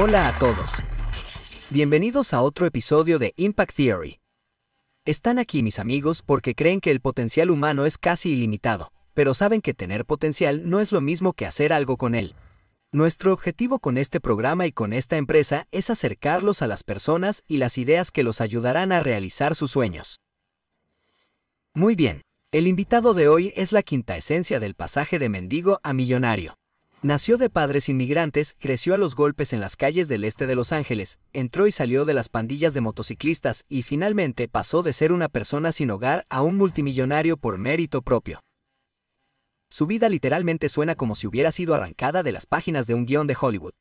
Hola a todos. Bienvenidos a otro episodio de Impact Theory. Están aquí mis amigos porque creen que el potencial humano es casi ilimitado, pero saben que tener potencial no es lo mismo que hacer algo con él. Nuestro objetivo con este programa y con esta empresa es acercarlos a las personas y las ideas que los ayudarán a realizar sus sueños. Muy bien, el invitado de hoy es la quinta esencia del pasaje de mendigo a millonario. Nació de padres inmigrantes, creció a los golpes en las calles del este de Los Ángeles, entró y salió de las pandillas de motociclistas y finalmente pasó de ser una persona sin hogar a un multimillonario por mérito propio. Su vida literalmente suena como si hubiera sido arrancada de las páginas de un guion de Hollywood.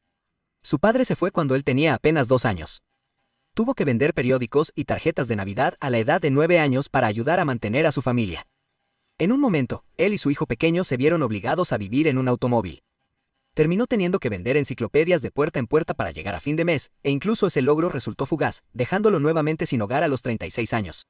Su padre se fue cuando él tenía apenas dos años. Tuvo que vender periódicos y tarjetas de Navidad a la edad de nueve años para ayudar a mantener a su familia. En un momento, él y su hijo pequeño se vieron obligados a vivir en un automóvil. Terminó teniendo que vender enciclopedias de puerta en puerta para llegar a fin de mes, e incluso ese logro resultó fugaz, dejándolo nuevamente sin hogar a los 36 años.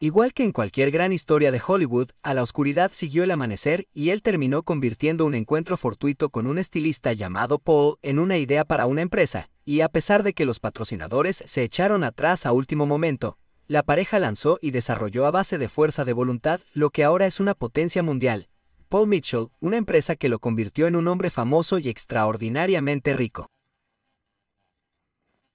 Igual que en cualquier gran historia de Hollywood, a la oscuridad siguió el amanecer y él terminó convirtiendo un encuentro fortuito con un estilista llamado Paul en una idea para una empresa, y a pesar de que los patrocinadores se echaron atrás a último momento, la pareja lanzó y desarrolló a base de fuerza de voluntad lo que ahora es una potencia mundial, Paul Mitchell, una empresa que lo convirtió en un hombre famoso y extraordinariamente rico.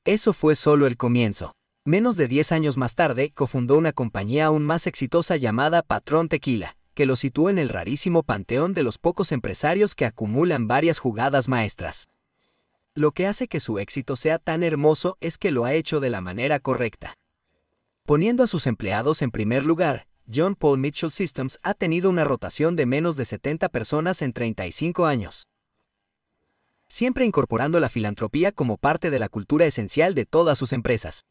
Eso fue solo el comienzo. Menos de 10 años más tarde, cofundó una compañía aún más exitosa llamada Patrón Tequila, que lo situó en el rarísimo panteón de los pocos empresarios que acumulan varias jugadas maestras. Lo que hace que su éxito sea tan hermoso es que lo ha hecho de la manera correcta. Poniendo a sus empleados en primer lugar, John Paul Mitchell Systems ha tenido una rotación de menos de 70 personas en 35 años. Siempre incorporando la filantropía como parte de la cultura esencial de todas sus empresas.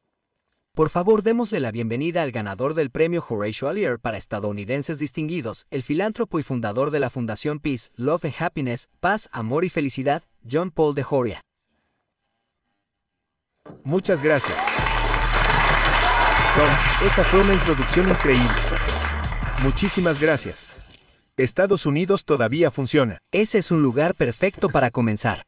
Por favor, démosle la bienvenida al ganador del premio Horatio Allier para estadounidenses distinguidos, el filántropo y fundador de la Fundación Peace, Love and Happiness, Paz, Amor y Felicidad, John Paul de Joria. Muchas gracias. Tom, esa fue una introducción increíble. Muchísimas gracias. Estados Unidos todavía funciona. Ese es un lugar perfecto para comenzar.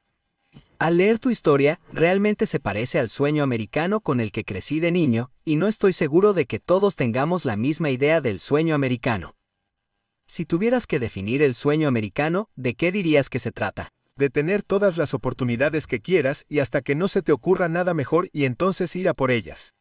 Al leer tu historia, realmente se parece al sueño americano con el que crecí de niño, y no estoy seguro de que todos tengamos la misma idea del sueño americano. Si tuvieras que definir el sueño americano, ¿de qué dirías que se trata? De tener todas las oportunidades que quieras y hasta que no se te ocurra nada mejor y entonces ir a por ellas.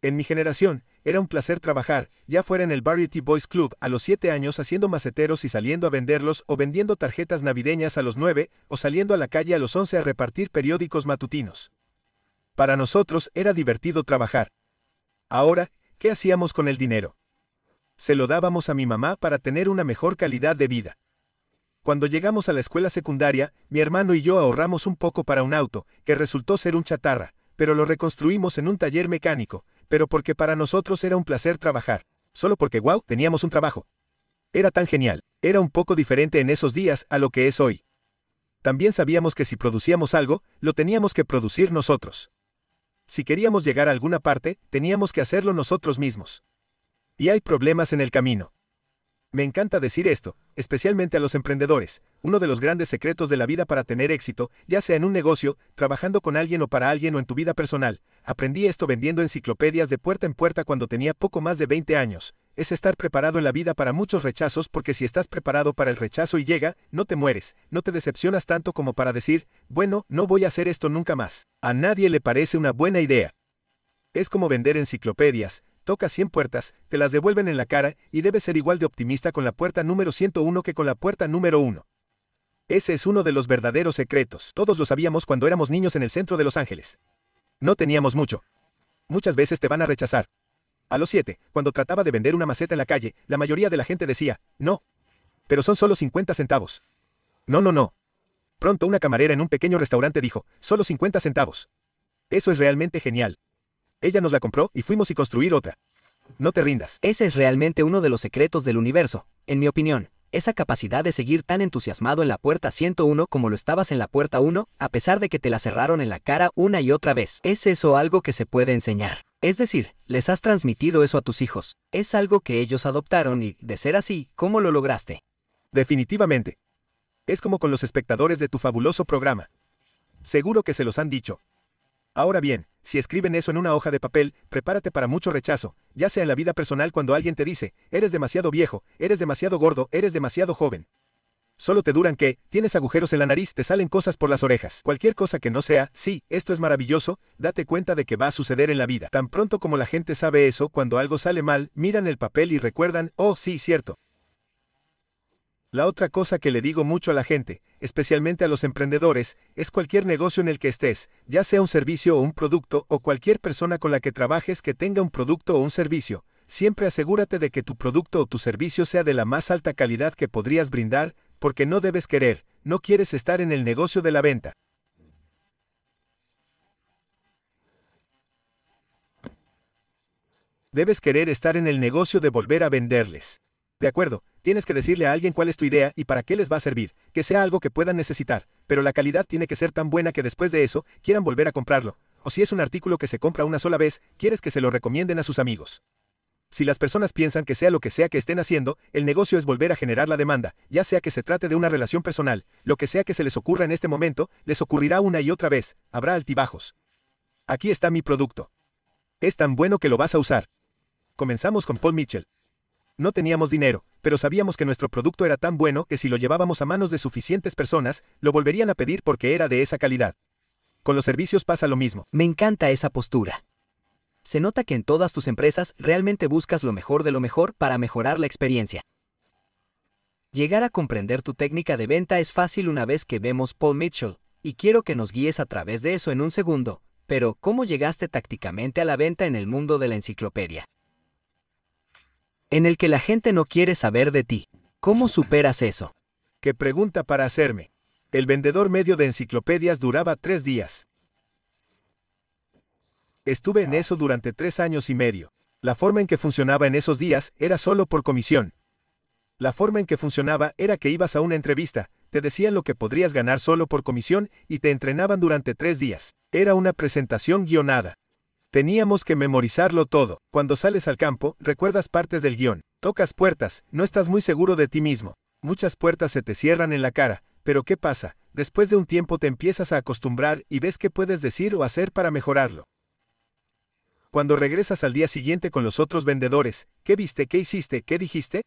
En mi generación, era un placer trabajar, ya fuera en el Variety Boys Club a los 7 años haciendo maceteros y saliendo a venderlos o vendiendo tarjetas navideñas a los 9 o saliendo a la calle a los 11 a repartir periódicos matutinos. Para nosotros era divertido trabajar. Ahora, ¿qué hacíamos con el dinero? Se lo dábamos a mi mamá para tener una mejor calidad de vida. Cuando llegamos a la escuela secundaria, mi hermano y yo ahorramos un poco para un auto, que resultó ser un chatarra, pero lo reconstruimos en un taller mecánico, pero porque para nosotros era un placer trabajar. Solo porque, wow, teníamos un trabajo. Era tan genial, era un poco diferente en esos días a lo que es hoy. También sabíamos que si producíamos algo, lo teníamos que producir nosotros. Si queríamos llegar a alguna parte, teníamos que hacerlo nosotros mismos. Y hay problemas en el camino. Me encanta decir esto, especialmente a los emprendedores. Uno de los grandes secretos de la vida para tener éxito, ya sea en un negocio, trabajando con alguien o para alguien o en tu vida personal, aprendí esto vendiendo enciclopedias de puerta en puerta cuando tenía poco más de 20 años, es estar preparado en la vida para muchos rechazos porque si estás preparado para el rechazo y llega, no te mueres, no te decepcionas tanto como para decir, bueno, no voy a hacer esto nunca más. A nadie le parece una buena idea. Es como vender enciclopedias, Toca 100 puertas, te las devuelven en la cara y debes ser igual de optimista con la puerta número 101 que con la puerta número 1. Ese es uno de los verdaderos secretos. Todos lo sabíamos cuando éramos niños en el centro de Los Ángeles. No teníamos mucho. Muchas veces te van a rechazar. A los 7, cuando trataba de vender una maceta en la calle, la mayoría de la gente decía, no. Pero son solo 50 centavos. No, no, no. Pronto una camarera en un pequeño restaurante dijo, solo 50 centavos. Eso es realmente genial. Ella nos la compró y fuimos y construir otra. No te rindas. Ese es realmente uno de los secretos del universo, en mi opinión. Esa capacidad de seguir tan entusiasmado en la puerta 101 como lo estabas en la puerta 1, a pesar de que te la cerraron en la cara una y otra vez. ¿Es eso algo que se puede enseñar? Es decir, les has transmitido eso a tus hijos. Es algo que ellos adoptaron y, de ser así, ¿cómo lo lograste? Definitivamente. Es como con los espectadores de tu fabuloso programa. Seguro que se los han dicho. Ahora bien, si escriben eso en una hoja de papel, prepárate para mucho rechazo, ya sea en la vida personal cuando alguien te dice, eres demasiado viejo, eres demasiado gordo, eres demasiado joven. Solo te duran que, tienes agujeros en la nariz, te salen cosas por las orejas. Cualquier cosa que no sea, sí, esto es maravilloso, date cuenta de que va a suceder en la vida. Tan pronto como la gente sabe eso, cuando algo sale mal, miran el papel y recuerdan, oh sí, cierto. La otra cosa que le digo mucho a la gente, especialmente a los emprendedores, es cualquier negocio en el que estés, ya sea un servicio o un producto, o cualquier persona con la que trabajes que tenga un producto o un servicio, siempre asegúrate de que tu producto o tu servicio sea de la más alta calidad que podrías brindar, porque no debes querer, no quieres estar en el negocio de la venta. Debes querer estar en el negocio de volver a venderles. De acuerdo, tienes que decirle a alguien cuál es tu idea y para qué les va a servir, que sea algo que puedan necesitar, pero la calidad tiene que ser tan buena que después de eso quieran volver a comprarlo, o si es un artículo que se compra una sola vez, quieres que se lo recomienden a sus amigos. Si las personas piensan que sea lo que sea que estén haciendo, el negocio es volver a generar la demanda, ya sea que se trate de una relación personal, lo que sea que se les ocurra en este momento, les ocurrirá una y otra vez, habrá altibajos. Aquí está mi producto. Es tan bueno que lo vas a usar. Comenzamos con Paul Mitchell. No teníamos dinero, pero sabíamos que nuestro producto era tan bueno que si lo llevábamos a manos de suficientes personas, lo volverían a pedir porque era de esa calidad. Con los servicios pasa lo mismo. Me encanta esa postura se nota que en todas tus empresas realmente buscas lo mejor de lo mejor para mejorar la experiencia. Llegar a comprender tu técnica de venta es fácil una vez que vemos Paul Mitchell, y quiero que nos guíes a través de eso en un segundo, pero ¿cómo llegaste tácticamente a la venta en el mundo de la enciclopedia? En el que la gente no quiere saber de ti. ¿Cómo superas eso? ¿Qué pregunta para hacerme? El vendedor medio de enciclopedias duraba tres días. Estuve en eso durante tres años y medio. La forma en que funcionaba en esos días era solo por comisión. La forma en que funcionaba era que ibas a una entrevista, te decían lo que podrías ganar solo por comisión y te entrenaban durante tres días. Era una presentación guionada. Teníamos que memorizarlo todo. Cuando sales al campo, recuerdas partes del guion. Tocas puertas, no estás muy seguro de ti mismo. Muchas puertas se te cierran en la cara, pero ¿qué pasa? Después de un tiempo te empiezas a acostumbrar y ves qué puedes decir o hacer para mejorarlo. Cuando regresas al día siguiente con los otros vendedores, ¿qué viste? ¿Qué hiciste? ¿Qué dijiste?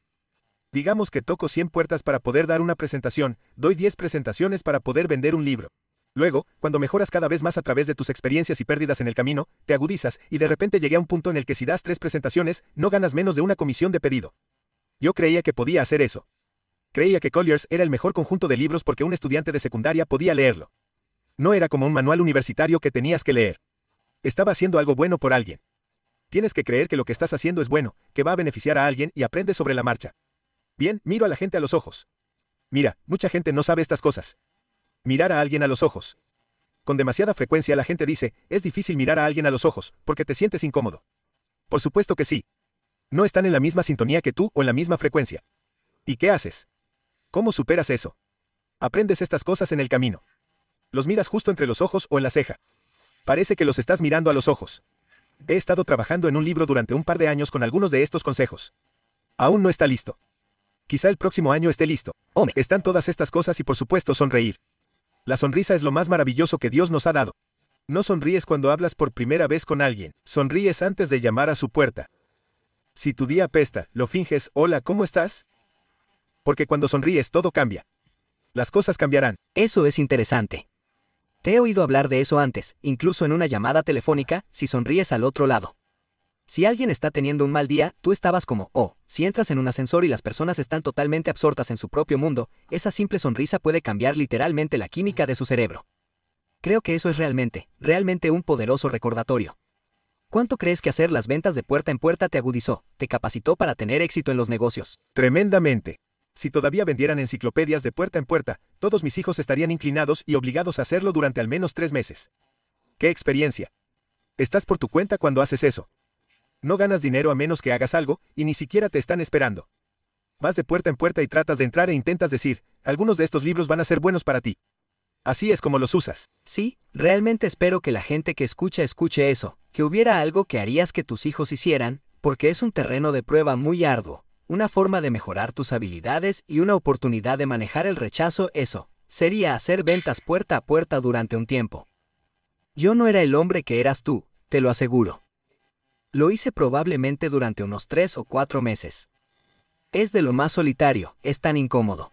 Digamos que toco 100 puertas para poder dar una presentación, doy 10 presentaciones para poder vender un libro. Luego, cuando mejoras cada vez más a través de tus experiencias y pérdidas en el camino, te agudizas y de repente llegué a un punto en el que si das tres presentaciones, no ganas menos de una comisión de pedido. Yo creía que podía hacer eso. Creía que Colliers era el mejor conjunto de libros porque un estudiante de secundaria podía leerlo. No era como un manual universitario que tenías que leer. Estaba haciendo algo bueno por alguien. Tienes que creer que lo que estás haciendo es bueno, que va a beneficiar a alguien y aprende sobre la marcha. Bien, miro a la gente a los ojos. Mira, mucha gente no sabe estas cosas. Mirar a alguien a los ojos. Con demasiada frecuencia la gente dice, es difícil mirar a alguien a los ojos, porque te sientes incómodo. Por supuesto que sí. No están en la misma sintonía que tú o en la misma frecuencia. ¿Y qué haces? ¿Cómo superas eso? Aprendes estas cosas en el camino. Los miras justo entre los ojos o en la ceja. Parece que los estás mirando a los ojos. He estado trabajando en un libro durante un par de años con algunos de estos consejos. Aún no está listo. Quizá el próximo año esté listo. Están todas estas cosas y por supuesto sonreír. La sonrisa es lo más maravilloso que Dios nos ha dado. No sonríes cuando hablas por primera vez con alguien, sonríes antes de llamar a su puerta. Si tu día apesta, lo finges, hola, ¿cómo estás? Porque cuando sonríes todo cambia. Las cosas cambiarán. Eso es interesante. Te he oído hablar de eso antes, incluso en una llamada telefónica, si sonríes al otro lado. Si alguien está teniendo un mal día, tú estabas como, oh, si entras en un ascensor y las personas están totalmente absortas en su propio mundo, esa simple sonrisa puede cambiar literalmente la química de su cerebro. Creo que eso es realmente, realmente un poderoso recordatorio. ¿Cuánto crees que hacer las ventas de puerta en puerta te agudizó, te capacitó para tener éxito en los negocios? Tremendamente. Si todavía vendieran enciclopedias de puerta en puerta, todos mis hijos estarían inclinados y obligados a hacerlo durante al menos tres meses. ¡Qué experiencia! Estás por tu cuenta cuando haces eso. No ganas dinero a menos que hagas algo, y ni siquiera te están esperando. Vas de puerta en puerta y tratas de entrar e intentas decir, algunos de estos libros van a ser buenos para ti. Así es como los usas. Sí, realmente espero que la gente que escucha escuche eso, que hubiera algo que harías que tus hijos hicieran, porque es un terreno de prueba muy arduo, una forma de mejorar tus habilidades y una oportunidad de manejar el rechazo, eso, sería hacer ventas puerta a puerta durante un tiempo. Yo no era el hombre que eras tú, te lo aseguro. Lo hice probablemente durante unos tres o cuatro meses. Es de lo más solitario, es tan incómodo.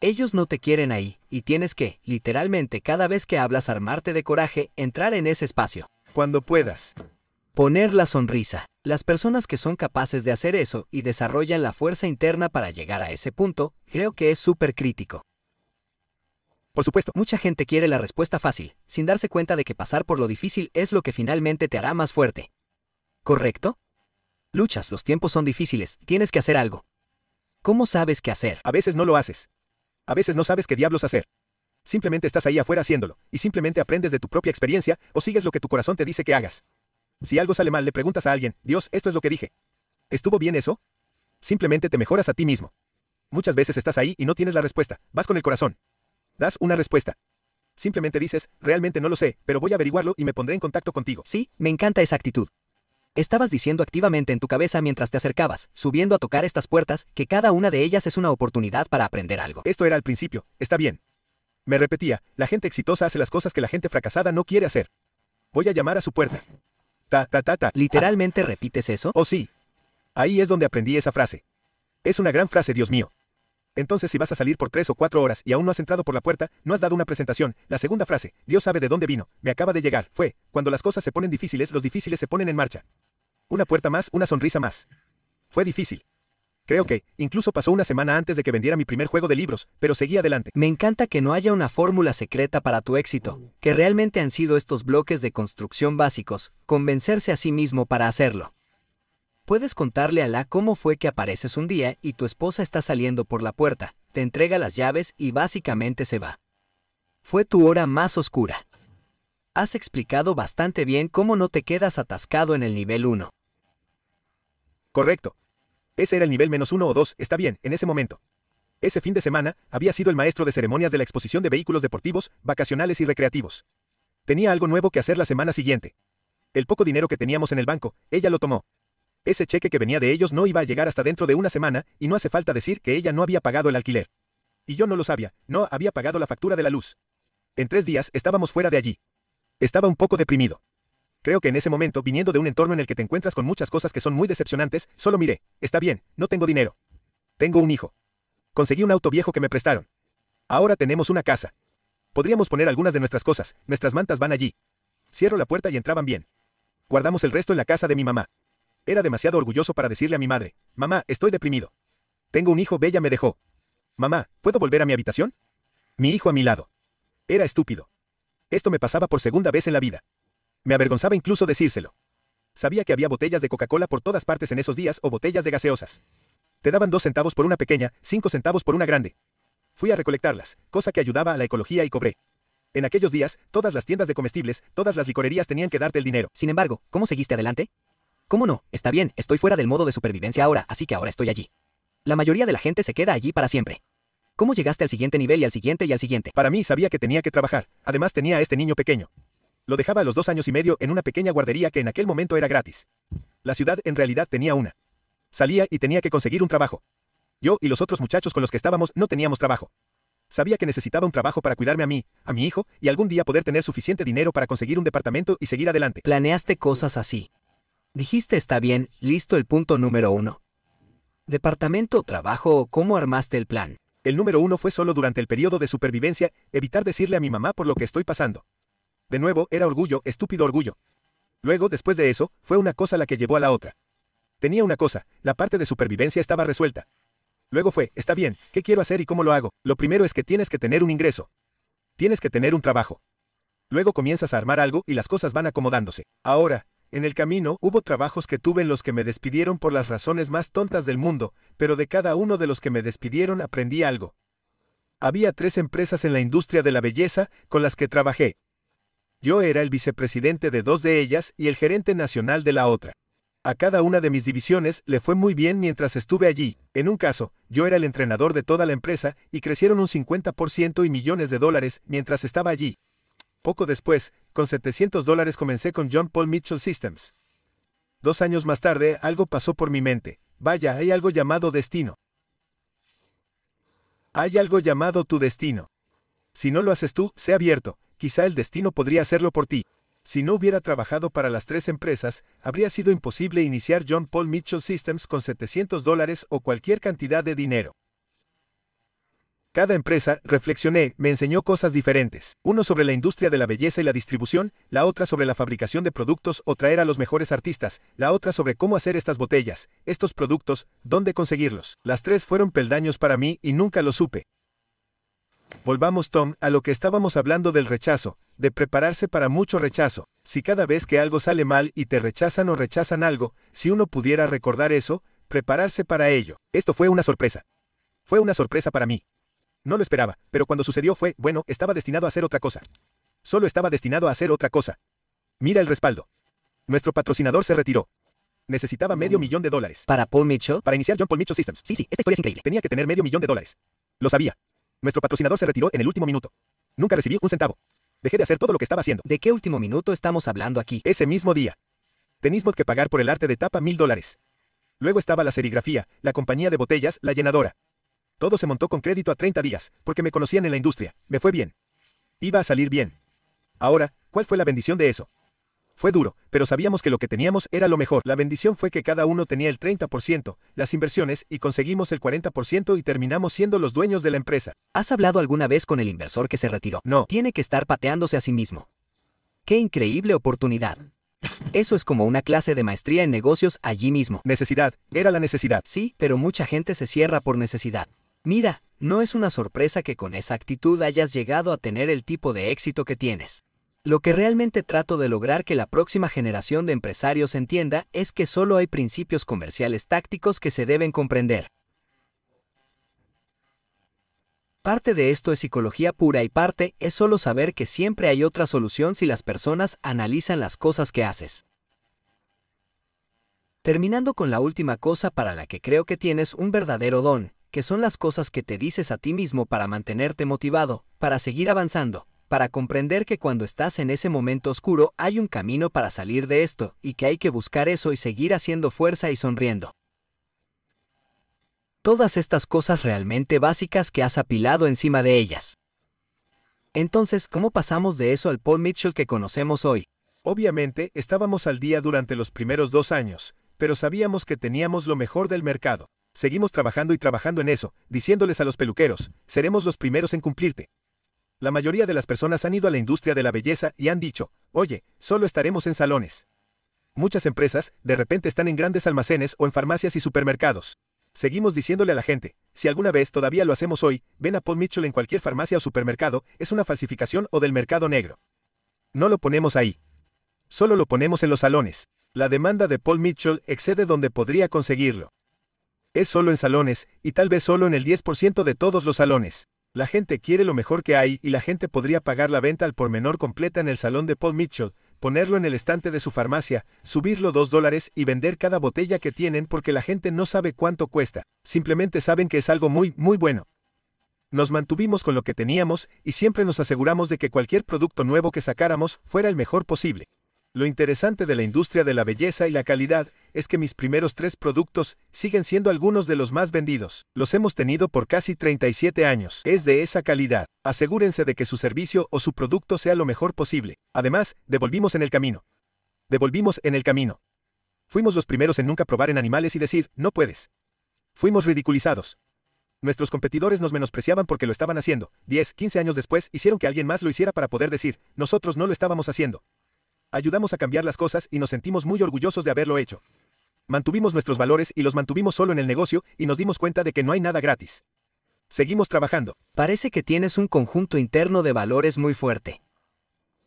Ellos no te quieren ahí, y tienes que, literalmente cada vez que hablas armarte de coraje, entrar en ese espacio. Cuando puedas. Poner la sonrisa. Las personas que son capaces de hacer eso y desarrollan la fuerza interna para llegar a ese punto, creo que es súper crítico. Por supuesto, Mucha gente quiere la respuesta fácil, sin darse cuenta de que pasar por lo difícil es lo que finalmente te hará más fuerte. ¿Correcto? Luchas, los tiempos son difíciles, tienes que hacer algo. ¿Cómo sabes qué hacer? a veces no lo haces. A veces no sabes qué diablos hacer. Simplemente estás ahí afuera haciéndolo, y simplemente aprendes de tu propia experiencia o sigues lo que tu corazón te dice que hagas. Si algo sale mal, le preguntas a alguien, Dios, esto es lo que dije. ¿Estuvo bien eso? Simplemente te mejoras a ti mismo. Muchas veces estás ahí y no tienes la respuesta, vas con el corazón. Das una respuesta. Simplemente dices, realmente no lo sé, pero voy a averiguarlo y me pondré en contacto contigo. Sí, me encanta esa actitud. Estabas diciendo activamente en tu cabeza mientras te acercabas, subiendo a tocar estas puertas, que cada una de ellas es una oportunidad para aprender algo. Esto era al principio, está bien. Me repetía, la gente exitosa hace las cosas que la gente fracasada no quiere hacer. Voy a llamar a su puerta. Ta, ta, ta, ta. ¿Literalmente repites eso? Oh sí. Ahí es donde aprendí esa frase. Es una gran frase, Dios mío. Entonces si vas a salir por tres o cuatro horas y aún no has entrado por la puerta, no has dado una presentación. La segunda frase, Dios sabe de dónde vino, me acaba de llegar, fue, cuando las cosas se ponen difíciles, los difíciles se ponen en marcha. Una puerta más, una sonrisa más. Fue difícil. Creo que, incluso pasó una semana antes de que vendiera mi primer juego de libros, pero seguí adelante. Me encanta que no haya una fórmula secreta para tu éxito, que realmente han sido estos bloques de construcción básicos, convencerse a sí mismo para hacerlo. Puedes contarle a la cómo fue que apareces un día y tu esposa está saliendo por la puerta, te entrega las llaves y básicamente se va. Fue tu hora más oscura. Has explicado bastante bien cómo no te quedas atascado en el nivel 1. Correcto. Ese era el nivel menos uno o dos, está bien, en ese momento. Ese fin de semana, había sido el maestro de ceremonias de la exposición de vehículos deportivos, vacacionales y recreativos. Tenía algo nuevo que hacer la semana siguiente. El poco dinero que teníamos en el banco, ella lo tomó. Ese cheque que venía de ellos no iba a llegar hasta dentro de una semana, y no hace falta decir que ella no había pagado el alquiler. Y yo no lo sabía, no había pagado la factura de la luz. En tres días estábamos fuera de allí. Estaba un poco deprimido. Creo que en ese momento, viniendo de un entorno en el que te encuentras con muchas cosas que son muy decepcionantes, solo miré, está bien, no tengo dinero. Tengo un hijo. Conseguí un auto viejo que me prestaron. Ahora tenemos una casa. Podríamos poner algunas de nuestras cosas, nuestras mantas van allí. Cierro la puerta y entraban bien. Guardamos el resto en la casa de mi mamá. Era demasiado orgulloso para decirle a mi madre, mamá, estoy deprimido. Tengo un hijo, Bella me dejó. Mamá, ¿puedo volver a mi habitación? Mi hijo a mi lado. Era estúpido. Esto me pasaba por segunda vez en la vida. Me avergonzaba incluso decírselo. Sabía que había botellas de Coca-Cola por todas partes en esos días o botellas de gaseosas. Te daban dos centavos por una pequeña, cinco centavos por una grande. Fui a recolectarlas, cosa que ayudaba a la ecología y cobré. En aquellos días, todas las tiendas de comestibles, todas las licorerías tenían que darte el dinero. Sin embargo, ¿cómo seguiste adelante? ¿Cómo no? Está bien, estoy fuera del modo de supervivencia ahora, así que ahora estoy allí. La mayoría de la gente se queda allí para siempre. ¿Cómo llegaste al siguiente nivel y al siguiente y al siguiente? Para mí sabía que tenía que trabajar, además tenía a este niño pequeño. Lo dejaba a los dos años y medio en una pequeña guardería que en aquel momento era gratis. La ciudad en realidad tenía una. Salía y tenía que conseguir un trabajo. Yo y los otros muchachos con los que estábamos no teníamos trabajo. Sabía que necesitaba un trabajo para cuidarme a mí, a mi hijo, y algún día poder tener suficiente dinero para conseguir un departamento y seguir adelante. Planeaste cosas así. Dijiste está bien, listo el punto número uno. Departamento, trabajo, ¿cómo armaste el plan? El número uno fue solo durante el periodo de supervivencia, evitar decirle a mi mamá por lo que estoy pasando. De nuevo, era orgullo, estúpido orgullo. Luego, después de eso, fue una cosa la que llevó a la otra. Tenía una cosa, la parte de supervivencia estaba resuelta. Luego fue, está bien, ¿qué quiero hacer y cómo lo hago? Lo primero es que tienes que tener un ingreso. Tienes que tener un trabajo. Luego comienzas a armar algo y las cosas van acomodándose. Ahora, en el camino hubo trabajos que tuve en los que me despidieron por las razones más tontas del mundo, pero de cada uno de los que me despidieron aprendí algo. Había tres empresas en la industria de la belleza con las que trabajé. Yo era el vicepresidente de dos de ellas y el gerente nacional de la otra. A cada una de mis divisiones le fue muy bien mientras estuve allí. En un caso, yo era el entrenador de toda la empresa y crecieron un 50% y millones de dólares mientras estaba allí. Poco después, con 700 dólares comencé con John Paul Mitchell Systems. Dos años más tarde, algo pasó por mi mente. Vaya, hay algo llamado destino. Hay algo llamado tu destino. Si no lo haces tú, sé abierto, quizá el destino podría hacerlo por ti. Si no hubiera trabajado para las tres empresas, habría sido imposible iniciar John Paul Mitchell Systems con 700 dólares o cualquier cantidad de dinero. Cada empresa, reflexioné, me enseñó cosas diferentes. Uno sobre la industria de la belleza y la distribución, la otra sobre la fabricación de productos o traer a los mejores artistas, la otra sobre cómo hacer estas botellas, estos productos, dónde conseguirlos. Las tres fueron peldaños para mí y nunca lo supe. Volvamos, Tom, a lo que estábamos hablando del rechazo, de prepararse para mucho rechazo. Si cada vez que algo sale mal y te rechazan o rechazan algo, si uno pudiera recordar eso, prepararse para ello. Esto fue una sorpresa. Fue una sorpresa para mí. No lo esperaba, pero cuando sucedió fue, bueno, estaba destinado a hacer otra cosa. Solo estaba destinado a hacer otra cosa. Mira el respaldo. Nuestro patrocinador se retiró. Necesitaba medio mm. millón de dólares. ¿Para Paul Mitchell? Para iniciar John Paul Mitchell Systems. Sí, sí, esta historia es increíble. Tenía que tener medio millón de dólares. Lo sabía. Nuestro patrocinador se retiró en el último minuto. Nunca recibí un centavo. Dejé de hacer todo lo que estaba haciendo. ¿De qué último minuto estamos hablando aquí? Ese mismo día. Teníamos que pagar por el arte de tapa mil dólares. Luego estaba la serigrafía, la compañía de botellas, la llenadora. Todo se montó con crédito a 30 días, porque me conocían en la industria. Me fue bien. Iba a salir bien. Ahora, ¿cuál fue la bendición de eso? Fue duro, pero sabíamos que lo que teníamos era lo mejor. La bendición fue que cada uno tenía el 30%, las inversiones, y conseguimos el 40% y terminamos siendo los dueños de la empresa. ¿Has hablado alguna vez con el inversor que se retiró? No. Tiene que estar pateándose a sí mismo. ¡Qué increíble oportunidad! Eso es como una clase de maestría en negocios allí mismo. Necesidad, era la necesidad. Sí, pero mucha gente se cierra por necesidad. Mira, no es una sorpresa que con esa actitud hayas llegado a tener el tipo de éxito que tienes. Lo que realmente trato de lograr que la próxima generación de empresarios entienda es que solo hay principios comerciales tácticos que se deben comprender. Parte de esto es psicología pura y parte es solo saber que siempre hay otra solución si las personas analizan las cosas que haces. Terminando con la última cosa para la que creo que tienes un verdadero don, que son las cosas que te dices a ti mismo para mantenerte motivado, para seguir avanzando, para comprender que cuando estás en ese momento oscuro hay un camino para salir de esto, y que hay que buscar eso y seguir haciendo fuerza y sonriendo. Todas estas cosas realmente básicas que has apilado encima de ellas. Entonces, ¿cómo pasamos de eso al Paul Mitchell que conocemos hoy? Obviamente, estábamos al día durante los primeros dos años, pero sabíamos que teníamos lo mejor del mercado. Seguimos trabajando y trabajando en eso, diciéndoles a los peluqueros, seremos los primeros en cumplirte. La mayoría de las personas han ido a la industria de la belleza y han dicho, oye, solo estaremos en salones. Muchas empresas, de repente están en grandes almacenes o en farmacias y supermercados. Seguimos diciéndole a la gente, si alguna vez todavía lo hacemos hoy, ven a Paul Mitchell en cualquier farmacia o supermercado, es una falsificación o del mercado negro. No lo ponemos ahí. Solo lo ponemos en los salones. La demanda de Paul Mitchell excede donde podría conseguirlo. Es solo en salones, y tal vez solo en el 10% de todos los salones. La gente quiere lo mejor que hay y la gente podría pagar la venta al por menor completa en el salón de Paul Mitchell, ponerlo en el estante de su farmacia, subirlo dos dólares y vender cada botella que tienen porque la gente no sabe cuánto cuesta, simplemente saben que es algo muy, muy bueno. Nos mantuvimos con lo que teníamos y siempre nos aseguramos de que cualquier producto nuevo que sacáramos fuera el mejor posible. Lo interesante de la industria de la belleza y la calidad es que mis primeros tres productos siguen siendo algunos de los más vendidos. Los hemos tenido por casi 37 años. Es de esa calidad. Asegúrense de que su servicio o su producto sea lo mejor posible. Además, devolvimos en el camino. Devolvimos en el camino. Fuimos los primeros en nunca probar en animales y decir, no puedes. Fuimos ridiculizados. Nuestros competidores nos menospreciaban porque lo estaban haciendo. 10, 15 años después, hicieron que alguien más lo hiciera para poder decir, nosotros no lo estábamos haciendo. Ayudamos a cambiar las cosas y nos sentimos muy orgullosos de haberlo hecho. Mantuvimos nuestros valores y los mantuvimos solo en el negocio y nos dimos cuenta de que no hay nada gratis. Seguimos trabajando. Parece que tienes un conjunto interno de valores muy fuerte.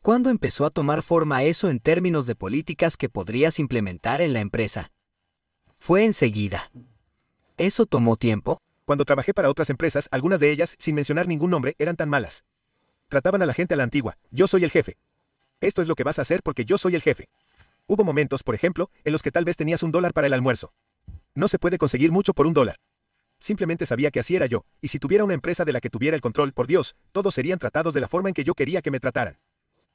¿Cuándo empezó a tomar forma eso en términos de políticas que podrías implementar en la empresa? Fue enseguida. ¿Eso tomó tiempo? Cuando trabajé para otras empresas, algunas de ellas, sin mencionar ningún nombre, eran tan malas. Trataban a la gente a la antigua, yo soy el jefe, esto es lo que vas a hacer porque yo soy el jefe. Hubo momentos, por ejemplo, en los que tal vez tenías un dólar para el almuerzo. No se puede conseguir mucho por un dólar. Simplemente sabía que así era yo, y si tuviera una empresa de la que tuviera el control, por Dios, todos serían tratados de la forma en que yo quería que me trataran.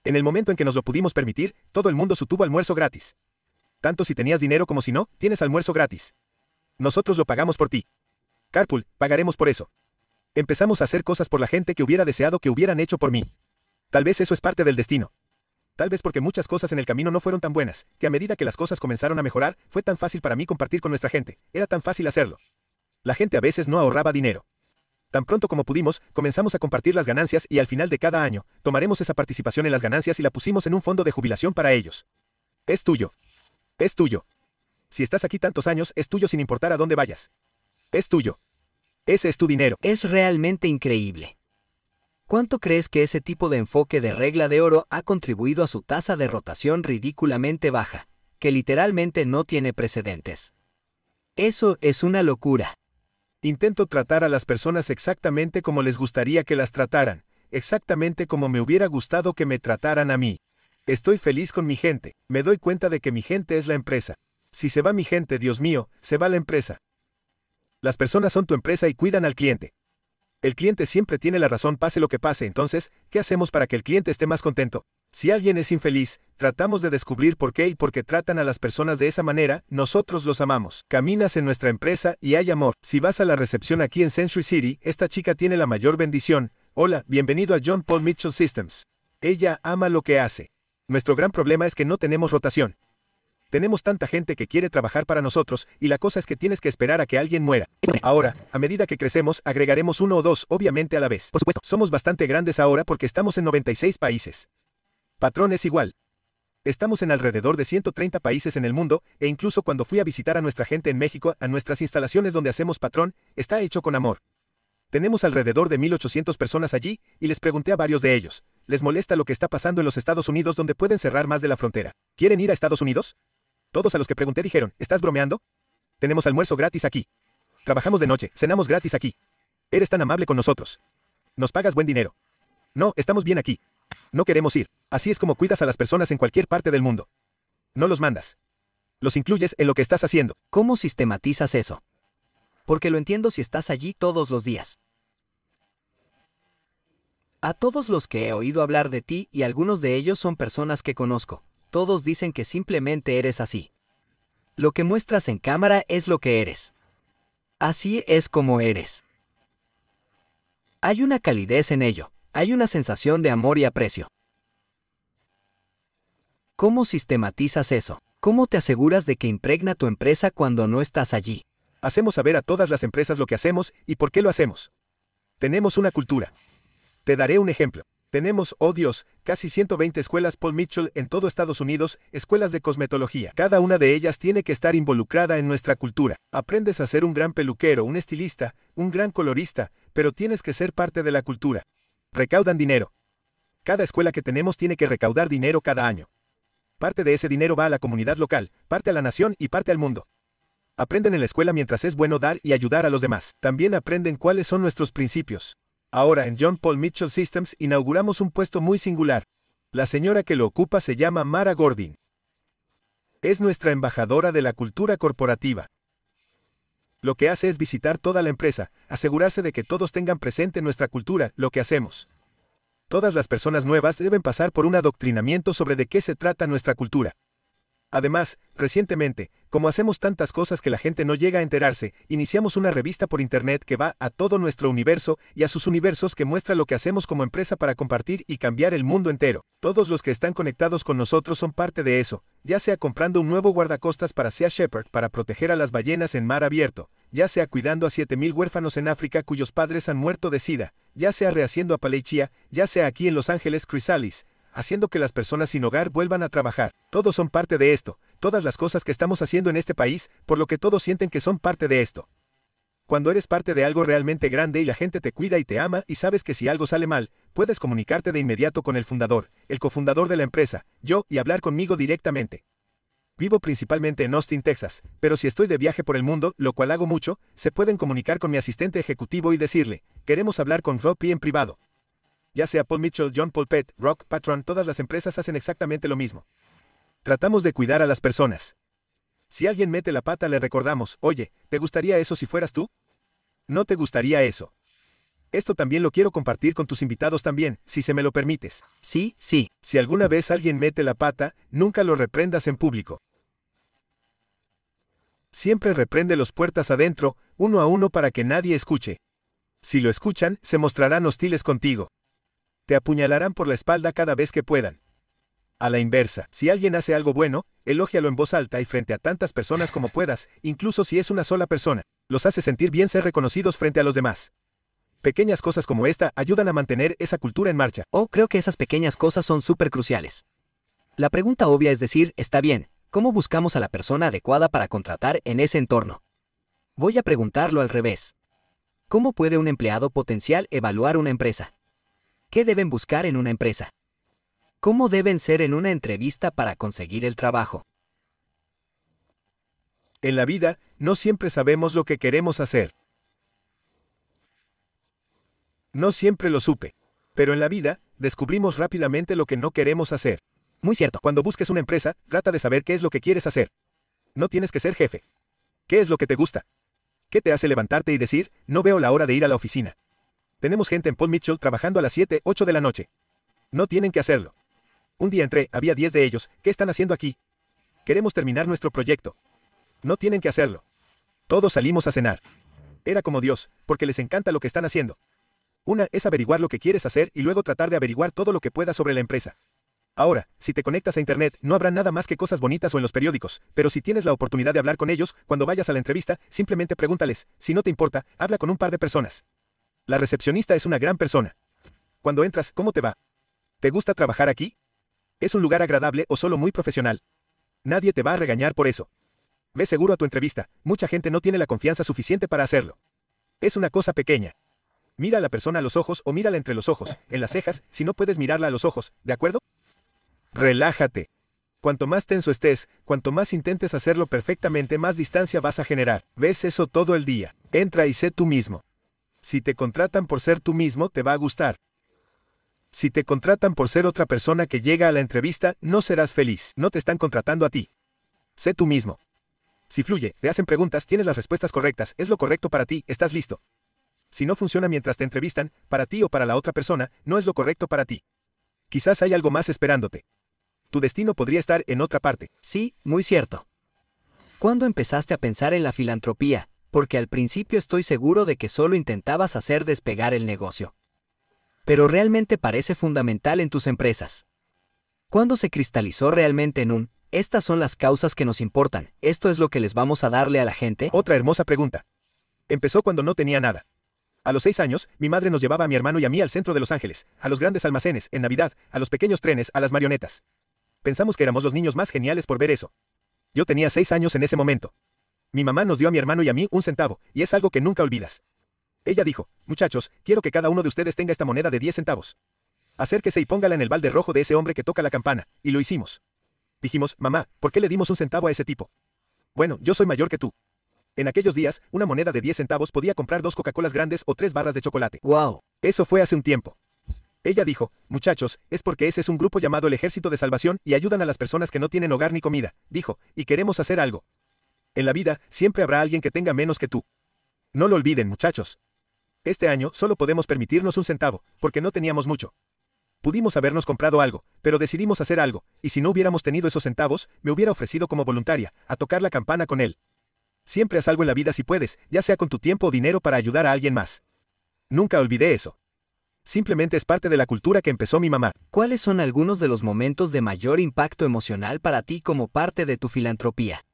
En el momento en que nos lo pudimos permitir, todo el mundo tuvo almuerzo gratis. Tanto si tenías dinero como si no, tienes almuerzo gratis. Nosotros lo pagamos por ti. Carpool, pagaremos por eso. Empezamos a hacer cosas por la gente que hubiera deseado que hubieran hecho por mí. Tal vez eso es parte del destino. Tal vez porque muchas cosas en el camino no fueron tan buenas, que a medida que las cosas comenzaron a mejorar, fue tan fácil para mí compartir con nuestra gente, era tan fácil hacerlo. La gente a veces no ahorraba dinero. Tan pronto como pudimos, comenzamos a compartir las ganancias y al final de cada año, tomaremos esa participación en las ganancias y la pusimos en un fondo de jubilación para ellos. Es tuyo. Es tuyo. Si estás aquí tantos años, es tuyo sin importar a dónde vayas. Es tuyo. Ese es tu dinero. Es realmente increíble. ¿Cuánto crees que ese tipo de enfoque de regla de oro ha contribuido a su tasa de rotación ridículamente baja, que literalmente no tiene precedentes? Eso es una locura. Intento tratar a las personas exactamente como les gustaría que las trataran, exactamente como me hubiera gustado que me trataran a mí. Estoy feliz con mi gente, me doy cuenta de que mi gente es la empresa. Si se va mi gente, Dios mío, se va la empresa. Las personas son tu empresa y cuidan al cliente. El cliente siempre tiene la razón pase lo que pase, entonces, ¿qué hacemos para que el cliente esté más contento? Si alguien es infeliz, tratamos de descubrir por qué y por qué tratan a las personas de esa manera, nosotros los amamos. Caminas en nuestra empresa y hay amor. Si vas a la recepción aquí en Century City, esta chica tiene la mayor bendición. Hola, bienvenido a John Paul Mitchell Systems. Ella ama lo que hace. Nuestro gran problema es que no tenemos rotación. Tenemos tanta gente que quiere trabajar para nosotros, y la cosa es que tienes que esperar a que alguien muera. Ahora, a medida que crecemos, agregaremos uno o dos, obviamente a la vez. Por supuesto, somos bastante grandes ahora porque estamos en 96 países. Patrón es igual. Estamos en alrededor de 130 países en el mundo, e incluso cuando fui a visitar a nuestra gente en México, a nuestras instalaciones donde hacemos patrón, está hecho con amor. Tenemos alrededor de 1.800 personas allí, y les pregunté a varios de ellos, ¿les molesta lo que está pasando en los Estados Unidos donde pueden cerrar más de la frontera? ¿Quieren ir a Estados Unidos? Todos a los que pregunté dijeron, ¿estás bromeando? Tenemos almuerzo gratis aquí. Trabajamos de noche, cenamos gratis aquí. Eres tan amable con nosotros. Nos pagas buen dinero. No, estamos bien aquí. No queremos ir. Así es como cuidas a las personas en cualquier parte del mundo. No los mandas. Los incluyes en lo que estás haciendo. ¿Cómo sistematizas eso? Porque lo entiendo si estás allí todos los días. A todos los que he oído hablar de ti y algunos de ellos son personas que conozco, todos dicen que simplemente eres así. Lo que muestras en cámara es lo que eres. Así es como eres. Hay una calidez en ello, hay una sensación de amor y aprecio. ¿Cómo sistematizas eso? ¿Cómo te aseguras de que impregna tu empresa cuando no estás allí? Hacemos saber a todas las empresas lo que hacemos y por qué lo hacemos. Tenemos una cultura. Te daré un ejemplo. Tenemos, oh Dios, casi 120 escuelas Paul Mitchell en todo Estados Unidos, escuelas de cosmetología. Cada una de ellas tiene que estar involucrada en nuestra cultura. Aprendes a ser un gran peluquero, un estilista, un gran colorista, pero tienes que ser parte de la cultura. Recaudan dinero. Cada escuela que tenemos tiene que recaudar dinero cada año. Parte de ese dinero va a la comunidad local, parte a la nación y parte al mundo. Aprenden en la escuela mientras es bueno dar y ayudar a los demás. También aprenden cuáles son nuestros principios. Ahora en John Paul Mitchell Systems inauguramos un puesto muy singular. La señora que lo ocupa se llama Mara Gordon. Es nuestra embajadora de la cultura corporativa. Lo que hace es visitar toda la empresa, asegurarse de que todos tengan presente nuestra cultura, lo que hacemos. Todas las personas nuevas deben pasar por un adoctrinamiento sobre de qué se trata nuestra cultura. Además, recientemente, como hacemos tantas cosas que la gente no llega a enterarse, iniciamos una revista por Internet que va a todo nuestro universo y a sus universos que muestra lo que hacemos como empresa para compartir y cambiar el mundo entero. Todos los que están conectados con nosotros son parte de eso, ya sea comprando un nuevo guardacostas para Sea Shepherd para proteger a las ballenas en mar abierto, ya sea cuidando a 7.000 huérfanos en África cuyos padres han muerto de sida, ya sea rehaciendo a Paleichia, ya sea aquí en Los Ángeles Chrysalis, haciendo que las personas sin hogar vuelvan a trabajar. Todos son parte de esto, todas las cosas que estamos haciendo en este país, por lo que todos sienten que son parte de esto. Cuando eres parte de algo realmente grande y la gente te cuida y te ama y sabes que si algo sale mal, puedes comunicarte de inmediato con el fundador, el cofundador de la empresa, yo, y hablar conmigo directamente. Vivo principalmente en Austin, Texas, pero si estoy de viaje por el mundo, lo cual hago mucho, se pueden comunicar con mi asistente ejecutivo y decirle, queremos hablar con Rob en privado. Ya sea Paul Mitchell, John Paul Pett, Rock, Patron, todas las empresas hacen exactamente lo mismo. Tratamos de cuidar a las personas. Si alguien mete la pata le recordamos, oye, ¿te gustaría eso si fueras tú? No te gustaría eso. Esto también lo quiero compartir con tus invitados también, si se me lo permites. Sí, sí. Si alguna vez alguien mete la pata, nunca lo reprendas en público. Siempre reprende los puertas adentro, uno a uno para que nadie escuche. Si lo escuchan, se mostrarán hostiles contigo. Te apuñalarán por la espalda cada vez que puedan. A la inversa, si alguien hace algo bueno, elógialo en voz alta y frente a tantas personas como puedas, incluso si es una sola persona. Los hace sentir bien ser reconocidos frente a los demás. Pequeñas cosas como esta ayudan a mantener esa cultura en marcha. Oh, creo que esas pequeñas cosas son súper cruciales. La pregunta obvia es decir, está bien, ¿cómo buscamos a la persona adecuada para contratar en ese entorno? Voy a preguntarlo al revés. ¿Cómo puede un empleado potencial evaluar una empresa? ¿Qué deben buscar en una empresa? ¿Cómo deben ser en una entrevista para conseguir el trabajo? En la vida, no siempre sabemos lo que queremos hacer. No siempre lo supe. Pero en la vida, descubrimos rápidamente lo que no queremos hacer. Muy cierto. Cuando busques una empresa, trata de saber qué es lo que quieres hacer. No tienes que ser jefe. ¿Qué es lo que te gusta? ¿Qué te hace levantarte y decir, no veo la hora de ir a la oficina? Tenemos gente en Paul Mitchell trabajando a las 7, 8 de la noche. No tienen que hacerlo. Un día entré, había 10 de ellos, ¿qué están haciendo aquí? Queremos terminar nuestro proyecto. No tienen que hacerlo. Todos salimos a cenar. Era como Dios, porque les encanta lo que están haciendo. Una es averiguar lo que quieres hacer y luego tratar de averiguar todo lo que puedas sobre la empresa. Ahora, si te conectas a Internet, no habrá nada más que cosas bonitas o en los periódicos, pero si tienes la oportunidad de hablar con ellos, cuando vayas a la entrevista, simplemente pregúntales, si no te importa, habla con un par de personas. La recepcionista es una gran persona. Cuando entras, ¿cómo te va? ¿Te gusta trabajar aquí? ¿Es un lugar agradable o solo muy profesional? Nadie te va a regañar por eso. Ve seguro a tu entrevista, mucha gente no tiene la confianza suficiente para hacerlo. Es una cosa pequeña. Mira a la persona a los ojos o mírala entre los ojos, en las cejas, si no puedes mirarla a los ojos, ¿de acuerdo? Relájate. Cuanto más tenso estés, cuanto más intentes hacerlo perfectamente, más distancia vas a generar. Ves eso todo el día. Entra y sé tú mismo. Si te contratan por ser tú mismo, te va a gustar. Si te contratan por ser otra persona que llega a la entrevista, no serás feliz. No te están contratando a ti. Sé tú mismo. Si fluye, te hacen preguntas, tienes las respuestas correctas, es lo correcto para ti, estás listo. Si no funciona mientras te entrevistan, para ti o para la otra persona, no es lo correcto para ti. Quizás hay algo más esperándote. Tu destino podría estar en otra parte. Sí, muy cierto. ¿Cuándo empezaste a pensar en la filantropía? Porque al principio estoy seguro de que solo intentabas hacer despegar el negocio. Pero realmente parece fundamental en tus empresas. ¿Cuándo se cristalizó realmente en un, estas son las causas que nos importan, esto es lo que les vamos a darle a la gente? Otra hermosa pregunta. Empezó cuando no tenía nada. A los seis años, mi madre nos llevaba a mi hermano y a mí al centro de Los Ángeles, a los grandes almacenes, en Navidad, a los pequeños trenes, a las marionetas. Pensamos que éramos los niños más geniales por ver eso. Yo tenía seis años en ese momento. Mi mamá nos dio a mi hermano y a mí un centavo, y es algo que nunca olvidas. Ella dijo, muchachos, quiero que cada uno de ustedes tenga esta moneda de diez centavos. Acérquese y póngala en el balde rojo de ese hombre que toca la campana, y lo hicimos. Dijimos, mamá, ¿por qué le dimos un centavo a ese tipo? Bueno, yo soy mayor que tú. En aquellos días, una moneda de diez centavos podía comprar dos Coca-Colas grandes o tres barras de chocolate. ¡Wow! Eso fue hace un tiempo. Ella dijo, muchachos, es porque ese es un grupo llamado el Ejército de Salvación y ayudan a las personas que no tienen hogar ni comida, dijo, y queremos hacer algo. En la vida, siempre habrá alguien que tenga menos que tú. No lo olviden, muchachos. Este año solo podemos permitirnos un centavo, porque no teníamos mucho. Pudimos habernos comprado algo, pero decidimos hacer algo, y si no hubiéramos tenido esos centavos, me hubiera ofrecido como voluntaria, a tocar la campana con él. Siempre haz algo en la vida si puedes, ya sea con tu tiempo o dinero para ayudar a alguien más. Nunca olvidé eso. Simplemente es parte de la cultura que empezó mi mamá. ¿Cuáles son algunos de los momentos de mayor impacto emocional para ti como parte de tu filantropía?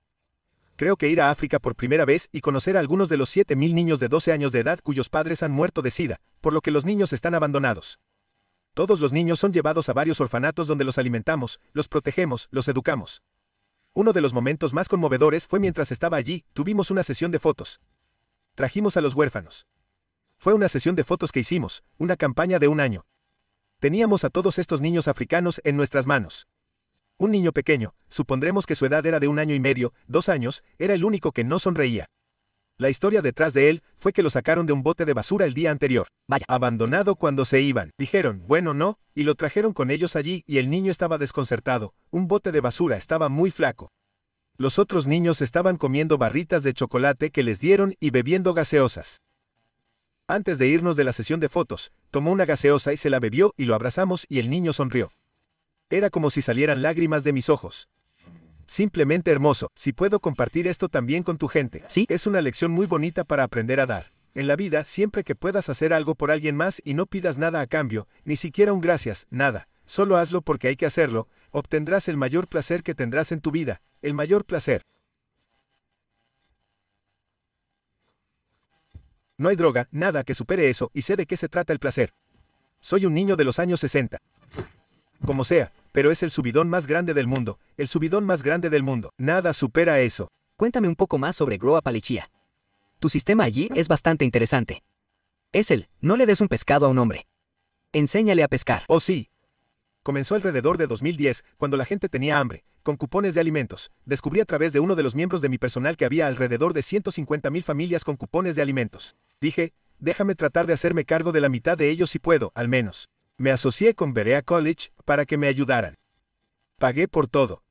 Creo que ir a África por primera vez y conocer a algunos de los 7.000 niños de 12 años de edad cuyos padres han muerto de sida, por lo que los niños están abandonados. Todos los niños son llevados a varios orfanatos donde los alimentamos, los protegemos, los educamos. Uno de los momentos más conmovedores fue mientras estaba allí, tuvimos una sesión de fotos. Trajimos a los huérfanos. Fue una sesión de fotos que hicimos, una campaña de un año. Teníamos a todos estos niños africanos en nuestras manos. Un niño pequeño, supondremos que su edad era de un año y medio, dos años, era el único que no sonreía. La historia detrás de él fue que lo sacaron de un bote de basura el día anterior. Vaya. Abandonado cuando se iban. Dijeron, bueno, no, y lo trajeron con ellos allí y el niño estaba desconcertado. Un bote de basura estaba muy flaco. Los otros niños estaban comiendo barritas de chocolate que les dieron y bebiendo gaseosas. Antes de irnos de la sesión de fotos, tomó una gaseosa y se la bebió y lo abrazamos y el niño sonrió. Era como si salieran lágrimas de mis ojos. Simplemente hermoso. Si puedo compartir esto también con tu gente. Sí. Es una lección muy bonita para aprender a dar. En la vida, siempre que puedas hacer algo por alguien más y no pidas nada a cambio, ni siquiera un gracias, nada, solo hazlo porque hay que hacerlo, obtendrás el mayor placer que tendrás en tu vida, el mayor placer. No hay droga, nada que supere eso, y sé de qué se trata el placer. Soy un niño de los años 60. Como sea, pero es el subidón más grande del mundo, el subidón más grande del mundo. Nada supera eso. Cuéntame un poco más sobre Groa Palichia. Tu sistema allí es bastante interesante. Es el, no le des un pescado a un hombre. Enséñale a pescar. Oh sí. Comenzó alrededor de 2010, cuando la gente tenía hambre, con cupones de alimentos. Descubrí a través de uno de los miembros de mi personal que había alrededor de 150.000 familias con cupones de alimentos. Dije, déjame tratar de hacerme cargo de la mitad de ellos si puedo, al menos. Me asocié con Berea College para que me ayudaran. Pagué por todo.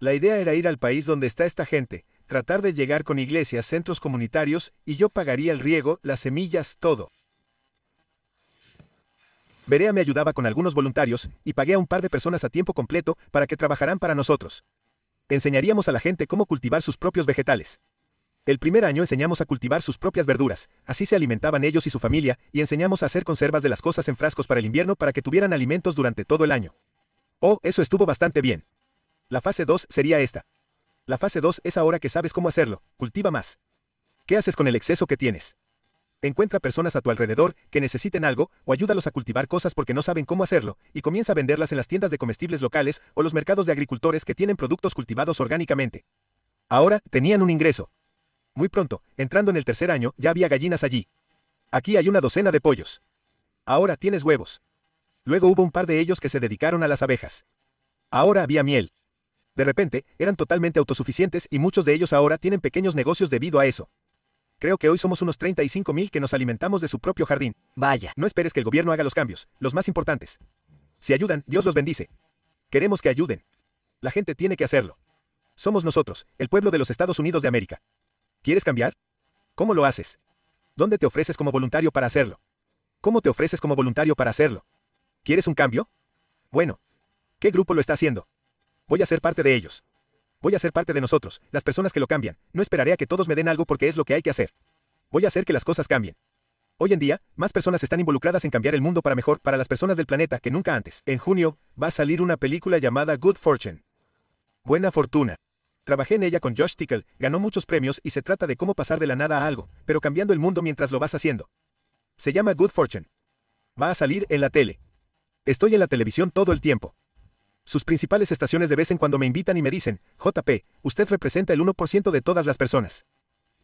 La idea era ir al país donde está esta gente, tratar de llegar con iglesias, centros comunitarios, y yo pagaría el riego, las semillas, todo. Berea me ayudaba con algunos voluntarios, y pagué a un par de personas a tiempo completo para que trabajaran para nosotros. Enseñaríamos a la gente cómo cultivar sus propios vegetales. El primer año enseñamos a cultivar sus propias verduras, así se alimentaban ellos y su familia, y enseñamos a hacer conservas de las cosas en frascos para el invierno para que tuvieran alimentos durante todo el año. Oh, eso estuvo bastante bien. La fase 2 sería esta. La fase 2 es ahora que sabes cómo hacerlo, cultiva más. ¿Qué haces con el exceso que tienes? Encuentra personas a tu alrededor que necesiten algo o ayúdalos a cultivar cosas porque no saben cómo hacerlo y comienza a venderlas en las tiendas de comestibles locales o los mercados de agricultores que tienen productos cultivados orgánicamente. Ahora tenían un ingreso. Muy pronto, entrando en el tercer año, ya había gallinas allí. Aquí hay una docena de pollos. Ahora tienes huevos. Luego hubo un par de ellos que se dedicaron a las abejas. Ahora había miel. De repente, eran totalmente autosuficientes y muchos de ellos ahora tienen pequeños negocios debido a eso. Creo que hoy somos unos 35 mil que nos alimentamos de su propio jardín. Vaya. No esperes que el gobierno haga los cambios, los más importantes. Si ayudan, Dios los bendice. Queremos que ayuden. La gente tiene que hacerlo. Somos nosotros, el pueblo de los Estados Unidos de América. ¿Quieres cambiar? ¿Cómo lo haces? ¿Dónde te ofreces como voluntario para hacerlo? ¿Cómo te ofreces como voluntario para hacerlo? ¿Quieres un cambio? Bueno. ¿Qué grupo lo está haciendo? Voy a ser parte de ellos. Voy a ser parte de nosotros, las personas que lo cambian. No esperaré a que todos me den algo porque es lo que hay que hacer. Voy a hacer que las cosas cambien. Hoy en día, más personas están involucradas en cambiar el mundo para mejor para las personas del planeta que nunca antes. En junio, va a salir una película llamada Good Fortune. Buena fortuna. Trabajé en ella con Josh Tickle, ganó muchos premios y se trata de cómo pasar de la nada a algo, pero cambiando el mundo mientras lo vas haciendo. Se llama Good Fortune. Va a salir en la tele. Estoy en la televisión todo el tiempo. Sus principales estaciones de vez en cuando me invitan y me dicen, JP, usted representa el 1% de todas las personas.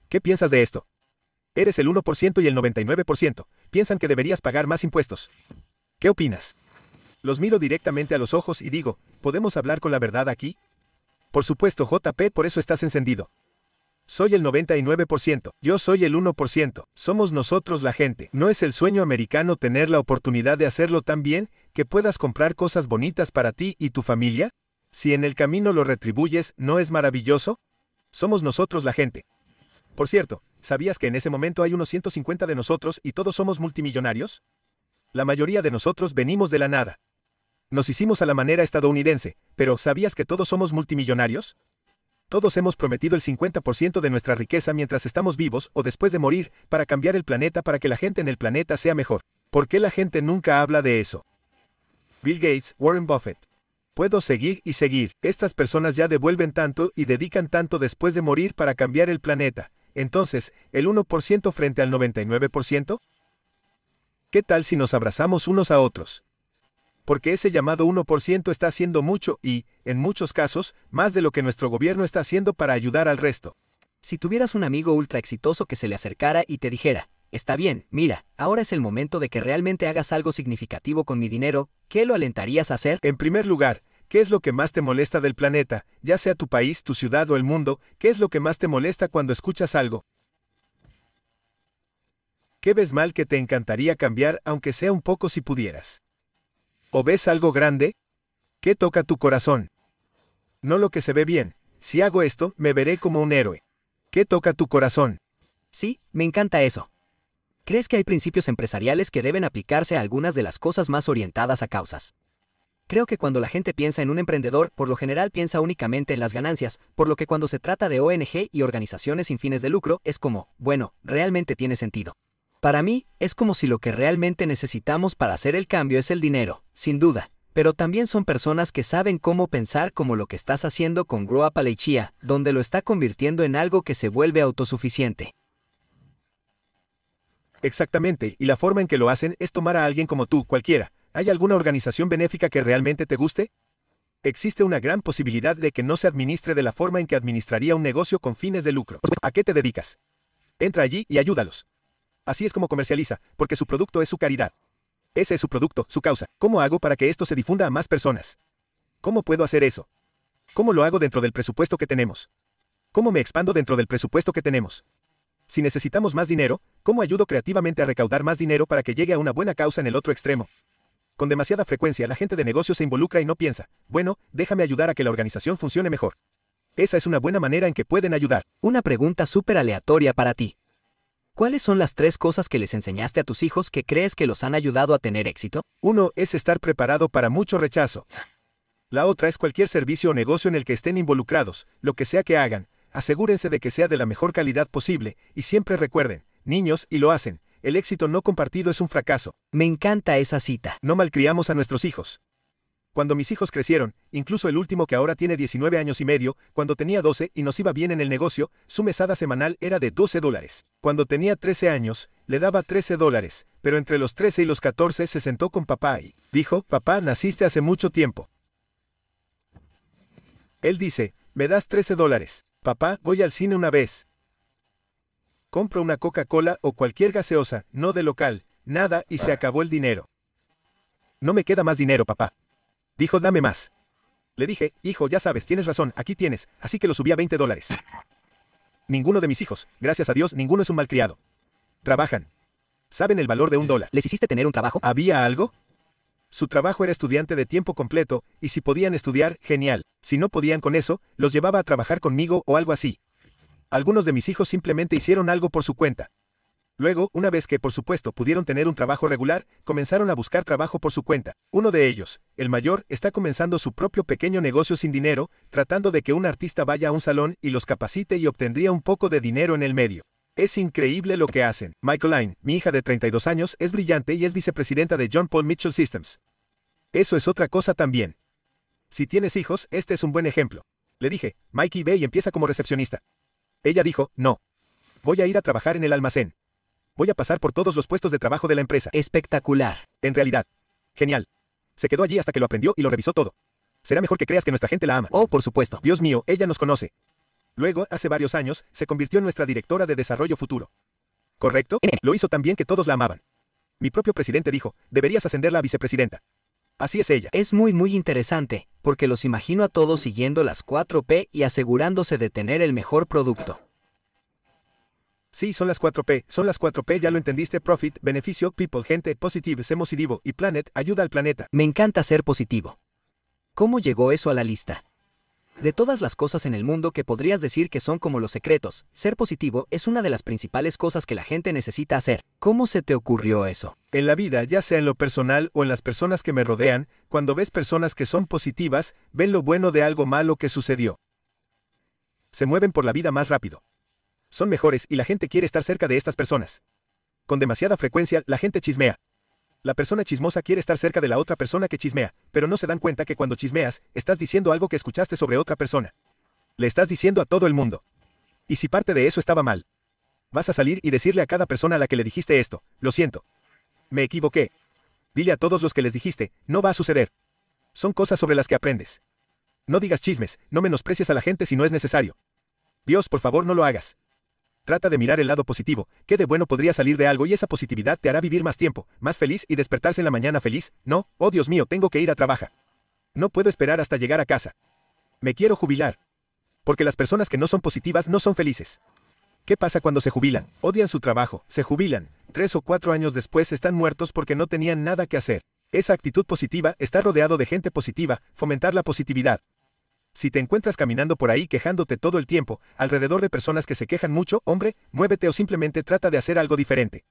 ¿Qué piensas de esto? Eres el 1% y el 99%. Piensan que deberías pagar más impuestos. ¿Qué opinas? Los miro directamente a los ojos y digo, ¿podemos hablar con la verdad aquí? Por supuesto, JP, por eso estás encendido. Soy el 99%, yo soy el 1%, somos nosotros la gente. ¿No es el sueño americano tener la oportunidad de hacerlo tan bien que puedas comprar cosas bonitas para ti y tu familia? Si en el camino lo retribuyes, ¿no es maravilloso? Somos nosotros la gente. Por cierto, ¿sabías que en ese momento hay unos 150 de nosotros y todos somos multimillonarios? La mayoría de nosotros venimos de la nada. Nos hicimos a la manera estadounidense, pero ¿sabías que todos somos multimillonarios? Todos hemos prometido el 50% de nuestra riqueza mientras estamos vivos o después de morir para cambiar el planeta para que la gente en el planeta sea mejor. ¿Por qué la gente nunca habla de eso? Bill Gates, Warren Buffett. Puedo seguir y seguir. Estas personas ya devuelven tanto y dedican tanto después de morir para cambiar el planeta. Entonces, ¿el 1% frente al 99%? ¿Qué tal si nos abrazamos unos a otros? Porque ese llamado 1% está haciendo mucho y, en muchos casos, más de lo que nuestro gobierno está haciendo para ayudar al resto. Si tuvieras un amigo ultra exitoso que se le acercara y te dijera, está bien, mira, ahora es el momento de que realmente hagas algo significativo con mi dinero, ¿qué lo alentarías a hacer? En primer lugar, ¿qué es lo que más te molesta del planeta, ya sea tu país, tu ciudad o el mundo? ¿Qué es lo que más te molesta cuando escuchas algo? ¿Qué ves mal que te encantaría cambiar aunque sea un poco si pudieras? ¿O ves algo grande? ¿Qué toca tu corazón? No lo que se ve bien. Si hago esto, me veré como un héroe. ¿Qué toca tu corazón? Sí, me encanta eso. ¿Crees que hay principios empresariales que deben aplicarse a algunas de las cosas más orientadas a causas? Creo que cuando la gente piensa en un emprendedor, por lo general piensa únicamente en las ganancias, por lo que cuando se trata de ONG y organizaciones sin fines de lucro, es como, bueno, realmente tiene sentido. Para mí, es como si lo que realmente necesitamos para hacer el cambio es el dinero, sin duda, pero también son personas que saben cómo pensar como lo que estás haciendo con Grow Up Alechia, donde lo está convirtiendo en algo que se vuelve autosuficiente. Exactamente, y la forma en que lo hacen es tomar a alguien como tú, cualquiera, ¿Hay alguna organización benéfica que realmente te guste? Existe una gran posibilidad de que no se administre de la forma en que administraría un negocio con fines de lucro. ¿A qué te dedicas? Entra allí y ayúdalos. Así es como comercializa, porque su producto es su caridad. Ese es su producto, su causa. ¿Cómo hago para que esto se difunda a más personas? ¿Cómo puedo hacer eso? ¿Cómo lo hago dentro del presupuesto que tenemos? ¿Cómo me expando dentro del presupuesto que tenemos? Si necesitamos más dinero, ¿cómo ayudo creativamente a recaudar más dinero para que llegue a una buena causa en el otro extremo? Con demasiada frecuencia la gente de negocios se involucra y no piensa, bueno, déjame ayudar a que la organización funcione mejor. Esa es una buena manera en que pueden ayudar. Una pregunta súper aleatoria para ti. ¿Cuáles son las tres cosas que les enseñaste a tus hijos que crees que los han ayudado a tener éxito? Uno es estar preparado para mucho rechazo. La otra es cualquier servicio o negocio en el que estén involucrados, lo que sea que hagan, asegúrense de que sea de la mejor calidad posible, y siempre recuerden, niños, y lo hacen, el éxito no compartido es un fracaso. Me encanta esa cita. No malcriamos a nuestros hijos. Cuando mis hijos crecieron, incluso el último que ahora tiene 19 años y medio, cuando tenía 12 y nos iba bien en el negocio, su mesada semanal era de 12 dólares. Cuando tenía 13 años, le daba 13 dólares, pero entre los 13 y los 14 se sentó con papá y dijo, papá, naciste hace mucho tiempo. Él dice, me das 13 dólares. Papá, voy al cine una vez compro una Coca-Cola o cualquier gaseosa, no de local, nada y se acabó el dinero. No me queda más dinero, papá. Dijo, dame más. Le dije, hijo, ya sabes, tienes razón, aquí tienes, así que lo subí a 20 dólares. Ninguno de mis hijos, gracias a Dios, ninguno es un malcriado. Trabajan. Saben el valor de un dólar. ¿Les hiciste tener un trabajo? ¿Había algo? Su trabajo era estudiante de tiempo completo, y si podían estudiar, genial. Si no podían con eso, los llevaba a trabajar conmigo o algo así. Algunos de mis hijos simplemente hicieron algo por su cuenta. Luego, una vez que por supuesto pudieron tener un trabajo regular, comenzaron a buscar trabajo por su cuenta. Uno de ellos, el mayor, está comenzando su propio pequeño negocio sin dinero, tratando de que un artista vaya a un salón y los capacite y obtendría un poco de dinero en el medio. Es increíble lo que hacen. Michael Line, mi hija de 32 años, es brillante y es vicepresidenta de John Paul Mitchell Systems. Eso es otra cosa también. Si tienes hijos, este es un buen ejemplo. Le dije, Mikey ve y empieza como recepcionista. Ella dijo, no. Voy a ir a trabajar en el almacén. Voy a pasar por todos los puestos de trabajo de la empresa. Espectacular. En realidad. Genial. Se quedó allí hasta que lo aprendió y lo revisó todo. Será mejor que creas que nuestra gente la ama. Oh, por supuesto. Dios mío, ella nos conoce. Luego, hace varios años, se convirtió en nuestra directora de desarrollo futuro. ¿Correcto? Lo hizo tan bien que todos la amaban. Mi propio presidente dijo, deberías ascenderla a vicepresidenta. Así es ella. Es muy muy interesante, porque los imagino a todos siguiendo las 4P y asegurándose de tener el mejor producto. Sí, son las 4P, son las 4P, ya lo entendiste, profit, beneficio, people, gente, positive, positivo y planet, ayuda al planeta. Me encanta ser positivo. ¿Cómo llegó eso a la lista? De todas las cosas en el mundo que podrías decir que son como los secretos, ser positivo es una de las principales cosas que la gente necesita hacer. ¿Cómo se te ocurrió eso? En la vida, ya sea en lo personal o en las personas que me rodean, cuando ves personas que son positivas, ven lo bueno de algo malo que sucedió. Se mueven por la vida más rápido. Son mejores y la gente quiere estar cerca de estas personas. Con demasiada frecuencia, la gente chismea. La persona chismosa quiere estar cerca de la otra persona que chismea, pero no se dan cuenta que cuando chismeas, estás diciendo algo que escuchaste sobre otra persona. Le estás diciendo a todo el mundo. Y si parte de eso estaba mal, vas a salir y decirle a cada persona a la que le dijiste esto, lo siento. Me equivoqué. Dile a todos los que les dijiste, no va a suceder. Son cosas sobre las que aprendes. No digas chismes, no menosprecies a la gente si no es necesario. Dios, por favor, no lo hagas. Trata de mirar el lado positivo, qué de bueno podría salir de algo y esa positividad te hará vivir más tiempo, más feliz y despertarse en la mañana feliz. No, oh Dios mío, tengo que ir a trabajar. No puedo esperar hasta llegar a casa. Me quiero jubilar. Porque las personas que no son positivas no son felices. ¿Qué pasa cuando se jubilan? Odian su trabajo, se jubilan. Tres o cuatro años después están muertos porque no tenían nada que hacer. Esa actitud positiva, estar rodeado de gente positiva, fomentar la positividad. Si te encuentras caminando por ahí quejándote todo el tiempo, alrededor de personas que se quejan mucho, hombre, muévete o simplemente trata de hacer algo diferente.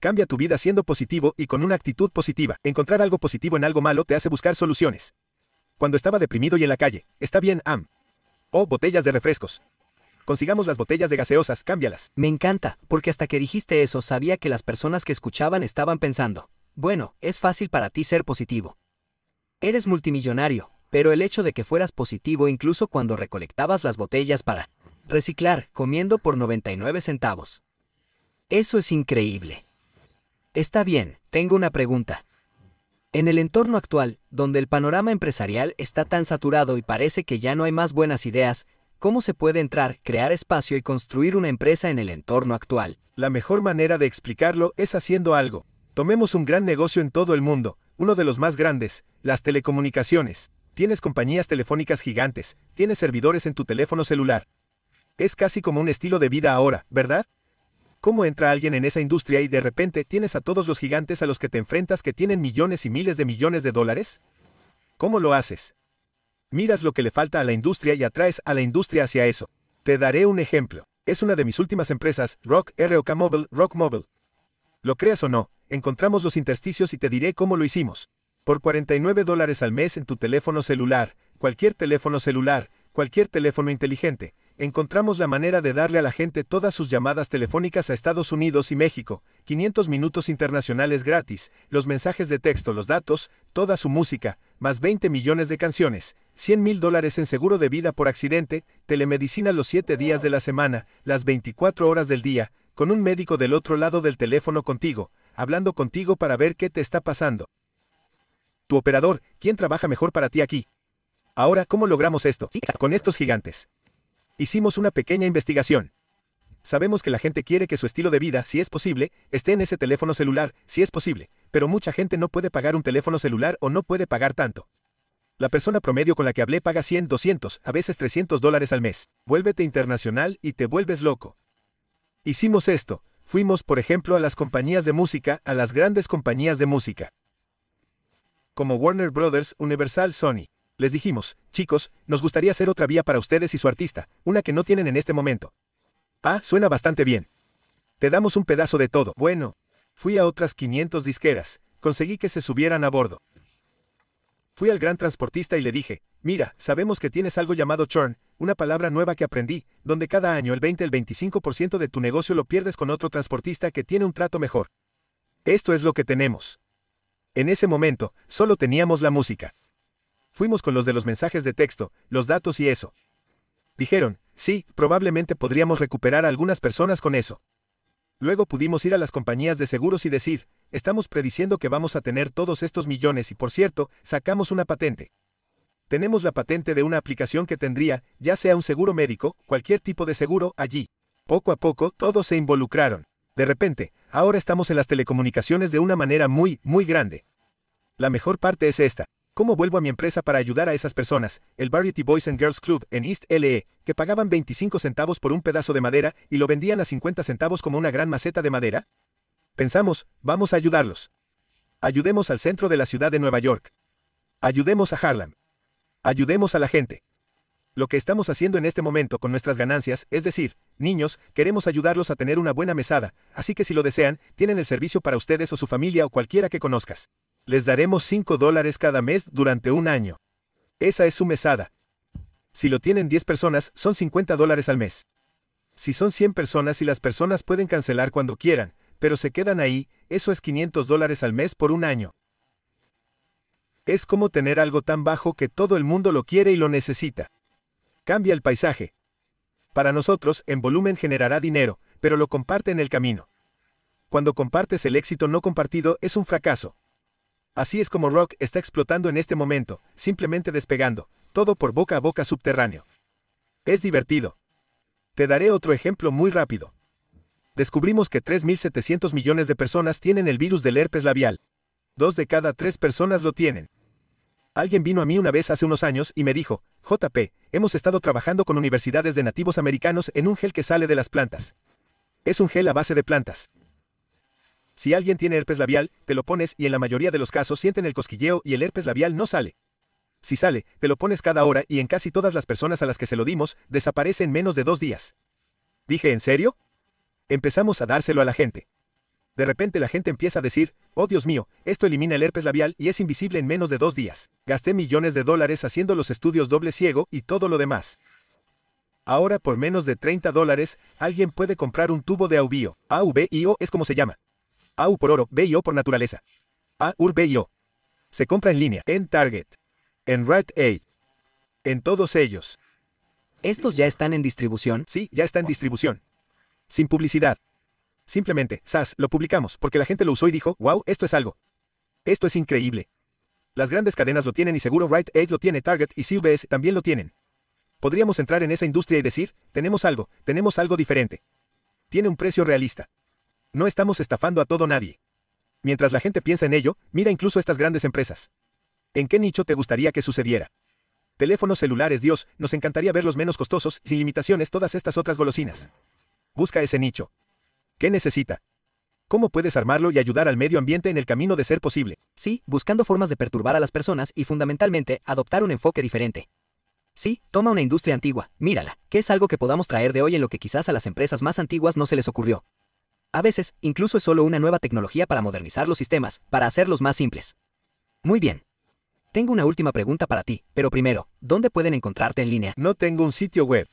Cambia tu vida siendo positivo y con una actitud positiva. Encontrar algo positivo en algo malo te hace buscar soluciones. Cuando estaba deprimido y en la calle, está bien, am. O botellas de refrescos. Consigamos las botellas de gaseosas, cámbialas. Me encanta, porque hasta que dijiste eso sabía que las personas que escuchaban estaban pensando, bueno, es fácil para ti ser positivo. Eres multimillonario, pero el hecho de que fueras positivo incluso cuando recolectabas las botellas para reciclar, comiendo por 99 centavos. Eso es increíble. Está bien, tengo una pregunta. En el entorno actual, donde el panorama empresarial está tan saturado y parece que ya no hay más buenas ideas, ¿cómo se puede entrar, crear espacio y construir una empresa en el entorno actual? La mejor manera de explicarlo es haciendo algo. Tomemos un gran negocio en todo el mundo, uno de los más grandes, las telecomunicaciones. Tienes compañías telefónicas gigantes, tienes servidores en tu teléfono celular. Es casi como un estilo de vida ahora, ¿verdad? ¿Cómo entra alguien en esa industria y de repente tienes a todos los gigantes a los que te enfrentas que tienen millones y miles de millones de dólares? ¿Cómo lo haces? Miras lo que le falta a la industria y atraes a la industria hacia eso. Te daré un ejemplo. Es una de mis últimas empresas, Rock ROK Mobile, Rock Mobile. Lo creas o no, encontramos los intersticios y te diré cómo lo hicimos. Por 49 dólares al mes en tu teléfono celular, cualquier teléfono celular, cualquier teléfono inteligente, encontramos la manera de darle a la gente todas sus llamadas telefónicas a Estados Unidos y México, 500 minutos internacionales gratis, los mensajes de texto, los datos, toda su música, más 20 millones de canciones, 100 mil dólares en seguro de vida por accidente, telemedicina los 7 días de la semana, las 24 horas del día, con un médico del otro lado del teléfono contigo, hablando contigo para ver qué te está pasando. Tu operador, ¿quién trabaja mejor para ti aquí? Ahora, ¿cómo logramos esto? Con estos gigantes. Hicimos una pequeña investigación. Sabemos que la gente quiere que su estilo de vida, si es posible, esté en ese teléfono celular, si es posible, pero mucha gente no puede pagar un teléfono celular o no puede pagar tanto. La persona promedio con la que hablé paga 100, 200, a veces 300 dólares al mes. Vuélvete internacional y te vuelves loco. Hicimos esto. Fuimos, por ejemplo, a las compañías de música, a las grandes compañías de música. Como Warner Brothers, Universal, Sony. Les dijimos, chicos, nos gustaría hacer otra vía para ustedes y su artista, una que no tienen en este momento. Ah, suena bastante bien. Te damos un pedazo de todo. Bueno, fui a otras 500 disqueras, conseguí que se subieran a bordo. Fui al gran transportista y le dije, mira, sabemos que tienes algo llamado churn, una palabra nueva que aprendí, donde cada año el 20 el 25% de tu negocio lo pierdes con otro transportista que tiene un trato mejor. Esto es lo que tenemos. En ese momento, solo teníamos la música. Fuimos con los de los mensajes de texto, los datos y eso. Dijeron, sí, probablemente podríamos recuperar a algunas personas con eso. Luego pudimos ir a las compañías de seguros y decir, estamos prediciendo que vamos a tener todos estos millones y por cierto, sacamos una patente. Tenemos la patente de una aplicación que tendría, ya sea un seguro médico, cualquier tipo de seguro, allí. Poco a poco, todos se involucraron. De repente, ahora estamos en las telecomunicaciones de una manera muy, muy grande. La mejor parte es esta. ¿Cómo vuelvo a mi empresa para ayudar a esas personas? El Variety Boys and Girls Club en East LE, que pagaban 25 centavos por un pedazo de madera y lo vendían a 50 centavos como una gran maceta de madera? Pensamos, vamos a ayudarlos. Ayudemos al centro de la ciudad de Nueva York. Ayudemos a Harlem. Ayudemos a la gente. Lo que estamos haciendo en este momento con nuestras ganancias, es decir, niños, queremos ayudarlos a tener una buena mesada, así que si lo desean, tienen el servicio para ustedes o su familia o cualquiera que conozcas. Les daremos 5 dólares cada mes durante un año. Esa es su mesada. Si lo tienen 10 personas, son 50 dólares al mes. Si son 100 personas y las personas pueden cancelar cuando quieran, pero se quedan ahí, eso es 500 dólares al mes por un año. Es como tener algo tan bajo que todo el mundo lo quiere y lo necesita. Cambia el paisaje. Para nosotros, en volumen generará dinero, pero lo comparte en el camino. Cuando compartes el éxito no compartido es un fracaso. Así es como Rock está explotando en este momento, simplemente despegando, todo por boca a boca subterráneo. Es divertido. Te daré otro ejemplo muy rápido. Descubrimos que 3.700 millones de personas tienen el virus del herpes labial. Dos de cada tres personas lo tienen. Alguien vino a mí una vez hace unos años y me dijo, JP, hemos estado trabajando con universidades de nativos americanos en un gel que sale de las plantas. Es un gel a base de plantas. Si alguien tiene herpes labial, te lo pones y en la mayoría de los casos sienten el cosquilleo y el herpes labial no sale. Si sale, te lo pones cada hora y en casi todas las personas a las que se lo dimos, desaparece en menos de dos días. Dije, ¿en serio? Empezamos a dárselo a la gente. De repente la gente empieza a decir, oh Dios mío, esto elimina el herpes labial y es invisible en menos de dos días. Gasté millones de dólares haciendo los estudios doble ciego y todo lo demás. Ahora por menos de 30 dólares, alguien puede comprar un tubo de AUBIO. AUBIO es como se llama. AU por oro, BIO por naturaleza. AURBIO. Se compra en línea, en Target, en Red Aid, en todos ellos. ¿Estos ya están en distribución? Sí, ya está en distribución. Sin publicidad. Simplemente, SAS, lo publicamos porque la gente lo usó y dijo, wow, esto es algo. Esto es increíble. Las grandes cadenas lo tienen y seguro Right Aid lo tiene, Target y CVS también lo tienen. Podríamos entrar en esa industria y decir, tenemos algo, tenemos algo diferente. Tiene un precio realista. No estamos estafando a todo nadie. Mientras la gente piensa en ello, mira incluso estas grandes empresas. ¿En qué nicho te gustaría que sucediera? Teléfonos celulares, Dios, nos encantaría verlos menos costosos, sin limitaciones, todas estas otras golosinas. Busca ese nicho. ¿Qué necesita? ¿Cómo puedes armarlo y ayudar al medio ambiente en el camino de ser posible? Sí, buscando formas de perturbar a las personas y fundamentalmente adoptar un enfoque diferente. Sí, toma una industria antigua, mírala, que es algo que podamos traer de hoy en lo que quizás a las empresas más antiguas no se les ocurrió. A veces, incluso es solo una nueva tecnología para modernizar los sistemas, para hacerlos más simples. Muy bien. Tengo una última pregunta para ti, pero primero, ¿dónde pueden encontrarte en línea? No tengo un sitio web.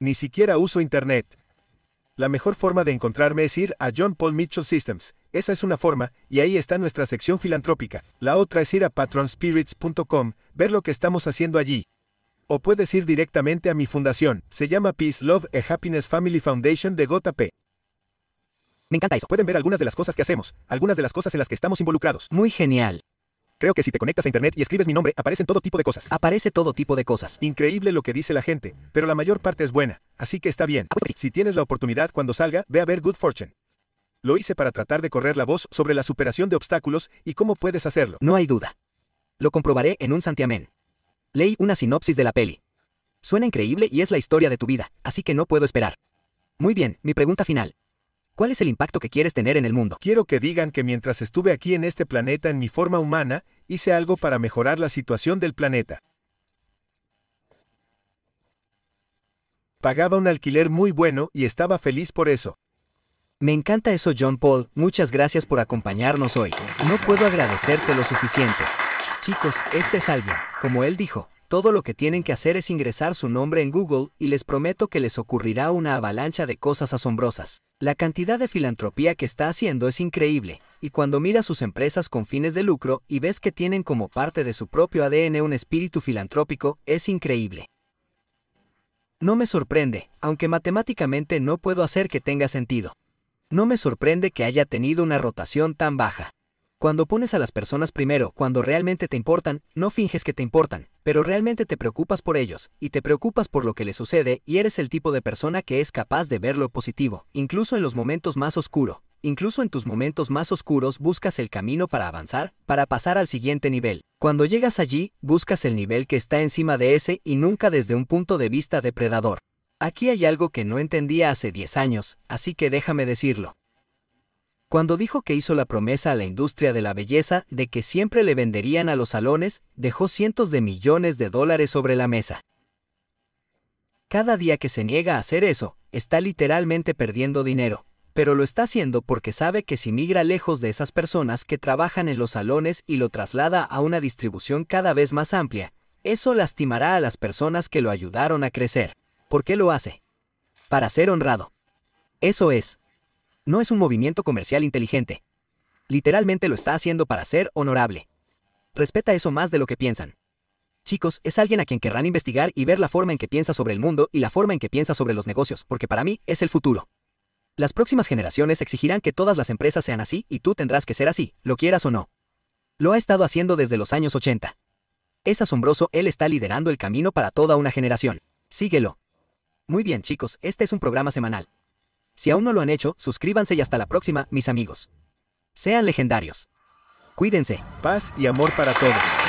Ni siquiera uso Internet. La mejor forma de encontrarme es ir a John Paul Mitchell Systems. Esa es una forma, y ahí está nuestra sección filantrópica. La otra es ir a patronspirits.com, ver lo que estamos haciendo allí. O puedes ir directamente a mi fundación. Se llama Peace, Love and Happiness Family Foundation de Gota P. Me encanta eso. Pueden ver algunas de las cosas que hacemos, algunas de las cosas en las que estamos involucrados. Muy genial. Creo que si te conectas a internet y escribes mi nombre, aparecen todo tipo de cosas. Aparece todo tipo de cosas. Increíble lo que dice la gente, pero la mayor parte es buena, así que está bien. Ah, pues. Si tienes la oportunidad cuando salga, ve a ver Good Fortune. Lo hice para tratar de correr la voz sobre la superación de obstáculos y cómo puedes hacerlo. No hay duda. Lo comprobaré en un santiamén. Leí una sinopsis de la peli. Suena increíble y es la historia de tu vida, así que no puedo esperar. Muy bien, mi pregunta final. ¿Cuál es el impacto que quieres tener en el mundo? Quiero que digan que mientras estuve aquí en este planeta en mi forma humana, hice algo para mejorar la situación del planeta. Pagaba un alquiler muy bueno y estaba feliz por eso. Me encanta eso, John Paul. Muchas gracias por acompañarnos hoy. No puedo agradecerte lo suficiente. Chicos, este es alguien, como él dijo. Todo lo que tienen que hacer es ingresar su nombre en Google y les prometo que les ocurrirá una avalancha de cosas asombrosas. La cantidad de filantropía que está haciendo es increíble, y cuando miras sus empresas con fines de lucro y ves que tienen como parte de su propio ADN un espíritu filantrópico, es increíble. No me sorprende, aunque matemáticamente no puedo hacer que tenga sentido. No me sorprende que haya tenido una rotación tan baja. Cuando pones a las personas primero, cuando realmente te importan, no finges que te importan, pero realmente te preocupas por ellos, y te preocupas por lo que les sucede, y eres el tipo de persona que es capaz de ver lo positivo, incluso en los momentos más oscuros. Incluso en tus momentos más oscuros buscas el camino para avanzar, para pasar al siguiente nivel. Cuando llegas allí, buscas el nivel que está encima de ese y nunca desde un punto de vista depredador. Aquí hay algo que no entendía hace 10 años, así que déjame decirlo. Cuando dijo que hizo la promesa a la industria de la belleza de que siempre le venderían a los salones, dejó cientos de millones de dólares sobre la mesa. Cada día que se niega a hacer eso, está literalmente perdiendo dinero, pero lo está haciendo porque sabe que si migra lejos de esas personas que trabajan en los salones y lo traslada a una distribución cada vez más amplia, eso lastimará a las personas que lo ayudaron a crecer. ¿Por qué lo hace? Para ser honrado. Eso es. No es un movimiento comercial inteligente. Literalmente lo está haciendo para ser honorable. Respeta eso más de lo que piensan. Chicos, es alguien a quien querrán investigar y ver la forma en que piensa sobre el mundo y la forma en que piensa sobre los negocios, porque para mí es el futuro. Las próximas generaciones exigirán que todas las empresas sean así y tú tendrás que ser así, lo quieras o no. Lo ha estado haciendo desde los años 80. Es asombroso, él está liderando el camino para toda una generación. Síguelo. Muy bien, chicos, este es un programa semanal. Si aún no lo han hecho, suscríbanse y hasta la próxima, mis amigos. Sean legendarios. Cuídense. Paz y amor para todos.